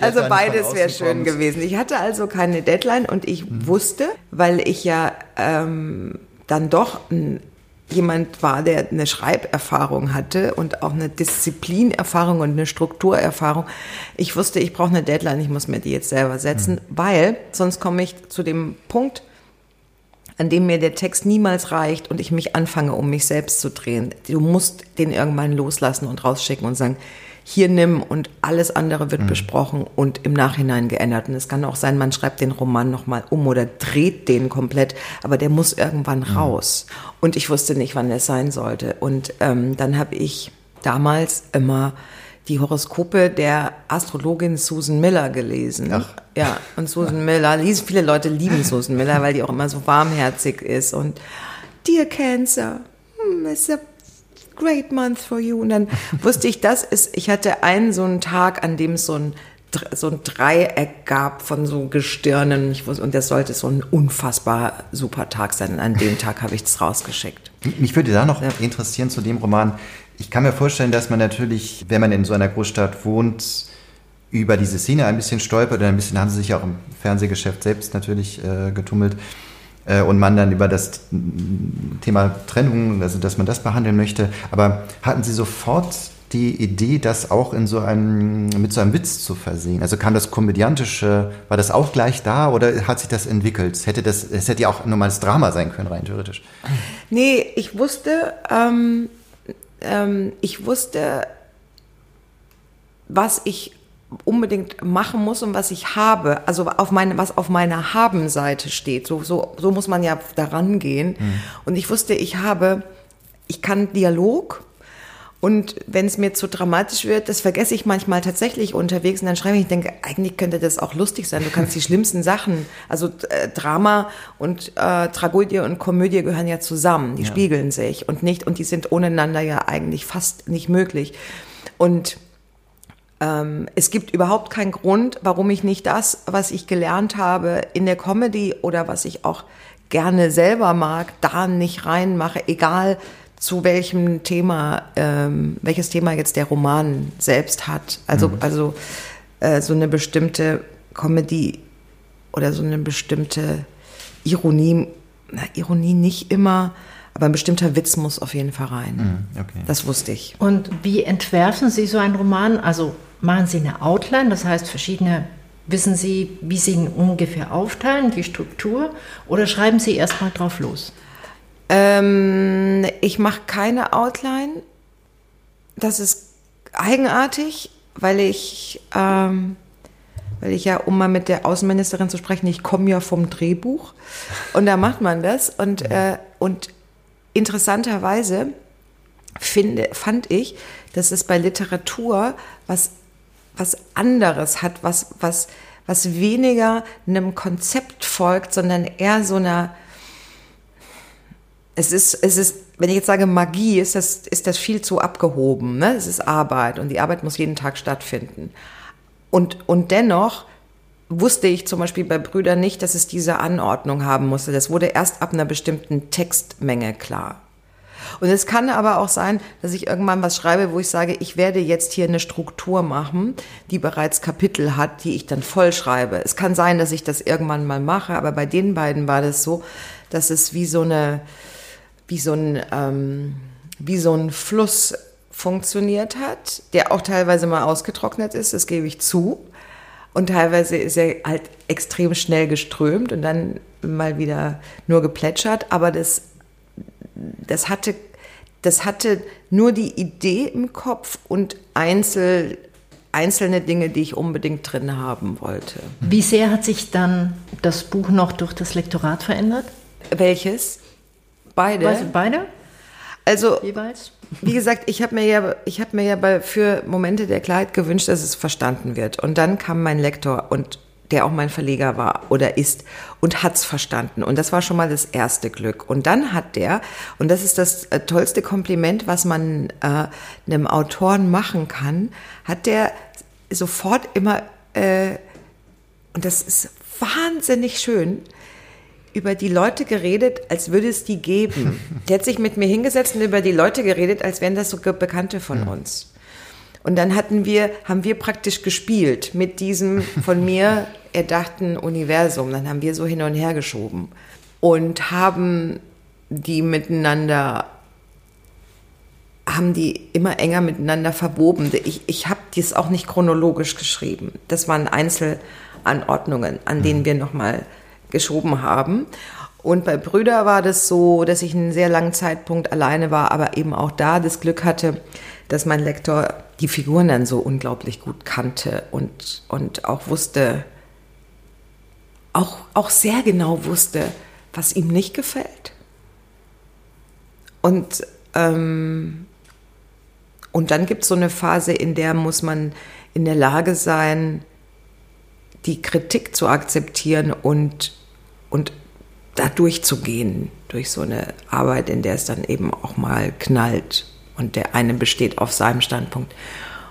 Also beides wäre schön kommt- gewesen. Ich hatte also keine Deadline und ich wusste, weil ich ja ähm, dann doch ein, jemand war, der eine Schreiberfahrung hatte und auch eine Disziplinerfahrung und eine Strukturerfahrung. Ich wusste, ich brauche eine Deadline, ich muss mir die jetzt selber setzen, weil sonst komme ich zu dem Punkt, an dem mir der Text niemals reicht und ich mich anfange, um mich selbst zu drehen. Du musst den irgendwann loslassen und rausschicken und sagen, hier nimm und alles andere wird besprochen und im Nachhinein geändert. Und es kann auch sein, man schreibt den Roman nochmal um oder dreht den komplett, aber der muss irgendwann raus. Und ich wusste nicht, wann es sein sollte. Und ähm, dann habe ich damals immer die Horoskope der Astrologin Susan Miller gelesen. Ach. Ja, und Susan Miller, viele Leute lieben Susan Miller, weil die auch immer so warmherzig ist und Dear Cancer, hmm, it's a great month for you. Und dann wusste ich, das ist, ich hatte einen so einen Tag, an dem es so ein, so ein Dreieck gab von so Gestirnen. Ich wusste, und das sollte so ein unfassbar super Tag sein. Und an dem Tag habe ich es rausgeschickt. Mich würde da noch interessieren zu dem Roman. Ich kann mir vorstellen, dass man natürlich, wenn man in so einer Großstadt wohnt, über diese Szene ein bisschen stolpert oder ein bisschen haben sie sich auch im Fernsehgeschäft selbst natürlich äh, getummelt äh, und man dann über das Thema Trennung, also dass man das behandeln möchte. Aber hatten Sie sofort die Idee, das auch in so einem, mit so einem Witz zu versehen? Also kam das Komödiantische, war das auch gleich da oder hat sich das entwickelt? Es hätte das, es hätte ja auch ein normales Drama sein können, rein theoretisch. Nee, ich wusste, ähm, ähm, ich wusste, was ich unbedingt machen muss und was ich habe, also auf meine, was auf meiner Haben-Seite steht. So, so, so muss man ja daran gehen. Und ich wusste, ich habe, ich kann Dialog. Und wenn es mir zu dramatisch wird, das vergesse ich manchmal tatsächlich unterwegs und dann schreibe ich, ich denke, eigentlich könnte das auch lustig sein. Du kannst die schlimmsten Sachen, also äh, Drama und äh, Tragödie und Komödie gehören ja zusammen, die spiegeln sich und nicht und die sind ohneinander ja eigentlich fast nicht möglich. Und es gibt überhaupt keinen Grund, warum ich nicht das, was ich gelernt habe in der Comedy oder was ich auch gerne selber mag, da nicht reinmache, egal zu welchem Thema, ähm, welches Thema jetzt der Roman selbst hat. Also, also äh, so eine bestimmte Comedy oder so eine bestimmte Ironie, na, Ironie nicht immer, aber ein bestimmter Witz muss auf jeden Fall rein. Mhm, okay. Das wusste ich. Und wie entwerfen Sie so einen Roman? Also machen Sie eine Outline, das heißt verschiedene, wissen Sie, wie Sie ihn ungefähr aufteilen, die Struktur, oder schreiben Sie erstmal drauf los? Ähm, ich mache keine Outline. Das ist eigenartig, weil ich, ähm, weil ich ja, um mal mit der Außenministerin zu sprechen, ich komme ja vom Drehbuch und da macht man das und, äh, und interessanterweise finde, fand ich, dass es bei Literatur was, was anderes hat, was, was, was weniger einem Konzept folgt, sondern eher so einer, es ist, es ist, wenn ich jetzt sage Magie, ist das, ist das viel zu abgehoben. Ne? Es ist Arbeit und die Arbeit muss jeden Tag stattfinden. Und, und dennoch wusste ich zum Beispiel bei Brüdern nicht, dass es diese Anordnung haben musste. Das wurde erst ab einer bestimmten Textmenge klar. Und es kann aber auch sein, dass ich irgendwann was schreibe, wo ich sage, ich werde jetzt hier eine Struktur machen, die bereits Kapitel hat, die ich dann voll schreibe. Es kann sein, dass ich das irgendwann mal mache, aber bei den beiden war das so, dass es wie so eine, wie so ein, ähm, wie so ein Fluss funktioniert hat, der auch teilweise mal ausgetrocknet ist, das gebe ich zu. Und teilweise ist er halt extrem schnell geströmt und dann mal wieder nur geplätschert. Aber das, das, hatte, das hatte nur die Idee im Kopf und einzel, einzelne Dinge, die ich unbedingt drin haben wollte. Wie sehr hat sich dann das Buch noch durch das Lektorat verändert? Welches? Beide. Beide? Beide? Also jeweils? Wie gesagt, ich habe mir ja, ich habe mir ja bei, für Momente der Klarheit gewünscht, dass es verstanden wird. Und dann kam mein Lektor und der auch mein Verleger war oder ist und hat's verstanden. Und das war schon mal das erste Glück. Und dann hat der, und das ist das äh, tollste Kompliment, was man äh, einem Autoren machen kann, hat der sofort immer, äh, und das ist wahnsinnig schön, über die Leute geredet, als würde es die geben. Der hat sich mit mir hingesetzt und über die Leute geredet, als wären das so Bekannte von uns. Und dann hatten wir, haben wir praktisch gespielt mit diesem von mir erdachten Universum. Dann haben wir so hin und her geschoben und haben die miteinander, haben die immer enger miteinander verwoben. Ich, ich habe dies auch nicht chronologisch geschrieben. Das waren Einzelanordnungen, an denen wir nochmal geschoben haben. Und bei Brüder war das so, dass ich einen sehr langen Zeitpunkt alleine war, aber eben auch da das Glück hatte, dass mein Lektor die Figuren dann so unglaublich gut kannte und, und auch wusste, auch, auch sehr genau wusste, was ihm nicht gefällt. Und, ähm, und dann gibt es so eine Phase, in der muss man in der Lage sein, die Kritik zu akzeptieren und, und da durchzugehen, durch so eine Arbeit, in der es dann eben auch mal knallt und der eine besteht auf seinem Standpunkt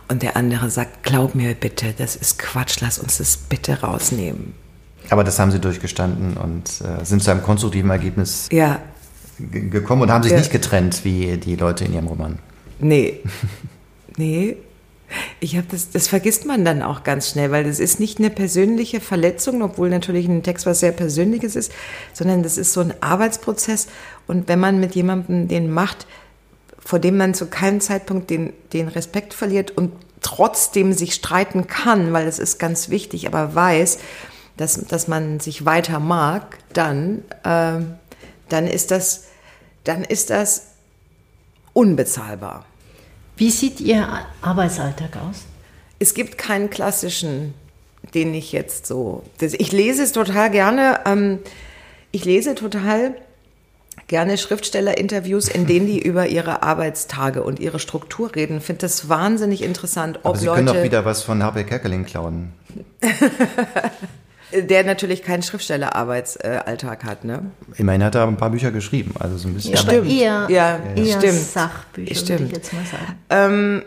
und der andere sagt, glaub mir bitte, das ist Quatsch, lass uns das bitte rausnehmen. Aber das haben Sie durchgestanden und äh, sind zu einem konstruktiven Ergebnis ja. gekommen und haben sich ja. nicht getrennt wie die Leute in Ihrem Roman. Nee. Nee, ich habe das, das vergisst man dann auch ganz schnell, weil das ist nicht eine persönliche Verletzung, obwohl natürlich ein Text was sehr Persönliches ist, sondern das ist so ein Arbeitsprozess. Und wenn man mit jemandem den macht, vor dem man zu keinem Zeitpunkt den, den Respekt verliert und trotzdem sich streiten kann, weil das ist ganz wichtig, aber weiß, dass, dass man sich weiter mag, dann, äh, dann ist das, dann ist das unbezahlbar. Wie sieht Ihr Arbeitsalltag aus? Es gibt keinen klassischen, den ich jetzt so. Ich lese es total gerne. Ähm, ich lese total gerne Schriftstellerinterviews, in denen die über ihre Arbeitstage und ihre Struktur reden. Finde das wahnsinnig interessant. Ob Aber Sie können doch wieder was von Habe Kerkeling klauen. der natürlich keinen Schriftstellerarbeitsalltag hat, ne? Immerhin hat er ein paar Bücher geschrieben, also so ein bisschen. Ja, stimmt. Eher, ja, eher stimmt. Sachbücher, stimmt. würde ich jetzt mal sagen. Ähm,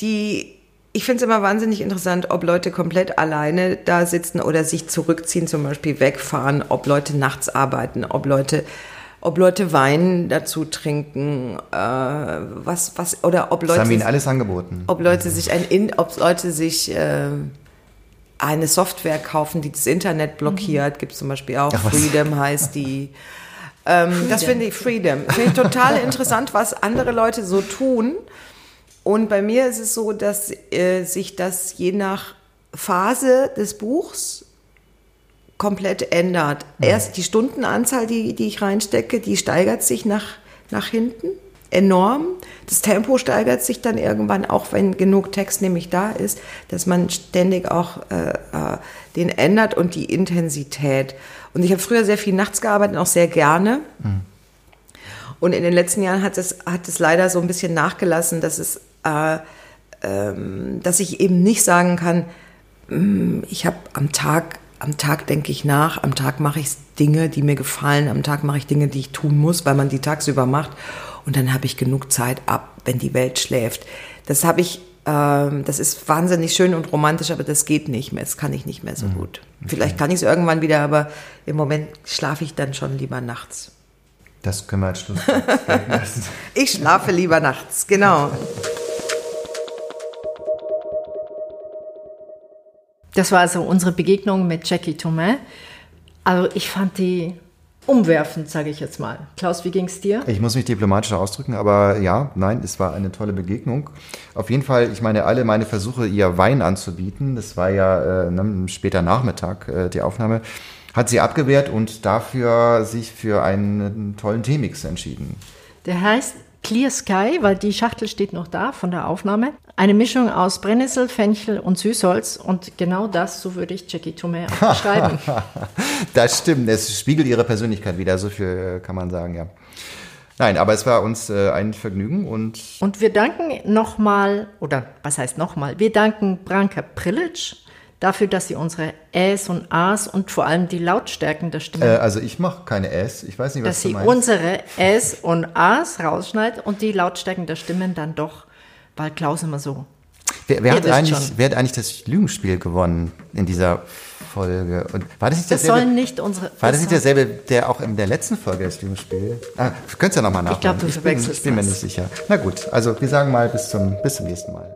die, ich finde es immer wahnsinnig interessant, ob Leute komplett alleine da sitzen oder sich zurückziehen, zum Beispiel wegfahren, ob Leute nachts arbeiten, ob Leute ob Leute Wein dazu trinken, äh, was, was, oder ob Leute. Das haben wir ihnen alles angeboten. Ob Leute sich ein, ob Leute sich äh, eine Software kaufen, die das Internet blockiert. Gibt es zum Beispiel auch. Ach? Freedom heißt die. Ähm, das finde ich Freedom. Finde ich total interessant, was andere Leute so tun. Und bei mir ist es so, dass äh, sich das je nach Phase des Buchs komplett ändert. Erst die Stundenanzahl, die, die ich reinstecke, die steigert sich nach, nach hinten enorm. Das Tempo steigert sich dann irgendwann, auch wenn genug Text nämlich da ist, dass man ständig auch äh, äh, den ändert und die Intensität. Und ich habe früher sehr viel nachts gearbeitet, auch sehr gerne. Und in den letzten Jahren hat es, hat es leider so ein bisschen nachgelassen, dass es, äh, ähm, dass ich eben nicht sagen kann, mm, ich habe am Tag, am Tag denke ich nach, am Tag mache ich Dinge, die mir gefallen, am Tag mache ich Dinge, die ich tun muss, weil man die tagsüber macht. Und dann habe ich genug Zeit ab, wenn die Welt schläft. Das habe ich, ähm, das ist wahnsinnig schön und romantisch, aber das geht nicht mehr. Das kann ich nicht mehr so gut. Vielleicht kann ich es irgendwann wieder, aber im Moment schlafe ich dann schon lieber nachts. Das können wir als Schluss lassen. Ich schlafe lieber nachts, genau. Das war also unsere Begegnung mit Jackie Thomas. Also ich fand die umwerfend, sage ich jetzt mal. Klaus, wie ging's dir? Ich muss mich diplomatischer ausdrücken, aber ja, nein, es war eine tolle Begegnung. Auf jeden Fall, ich meine, alle meine Versuche, ihr Wein anzubieten, das war ja äh, ne, später Nachmittag äh, die Aufnahme, hat sie abgewehrt und dafür sich für einen tollen Teemix entschieden. Der heißt Clear Sky, weil die Schachtel steht noch da von der Aufnahme. Eine Mischung aus Brennnessel, Fenchel und Süßholz. Und genau das, so würde ich Jackie Tomei auch beschreiben. Das stimmt, es spiegelt ihre Persönlichkeit wieder, so viel kann man sagen, ja. Nein, aber es war uns äh, ein Vergnügen und Und wir danken nochmal, oder was heißt nochmal, wir danken Branka Prilic dafür, dass sie unsere Äs und As und vor allem die Lautstärken der Stimme, äh, also ich mache keine S, ich weiß nicht, was dass du sie meinst. unsere Äs und As rausschneidet und die Lautstärken der Stimmen dann doch, weil Klaus immer so. Wer, wer, Ihr hat eigentlich, schon. wer hat eigentlich das Lügenspiel gewonnen in dieser Folge? Und war das nicht Das derselbe? sollen nicht unsere. War das nicht derselbe, der auch in der letzten Folge das Lügenspiel? Ah, wir können es ja nochmal nachholen. glaub, du bin, verwechselst ich bin mir nicht sicher. Na gut, also wir sagen mal bis zum, bis zum nächsten Mal.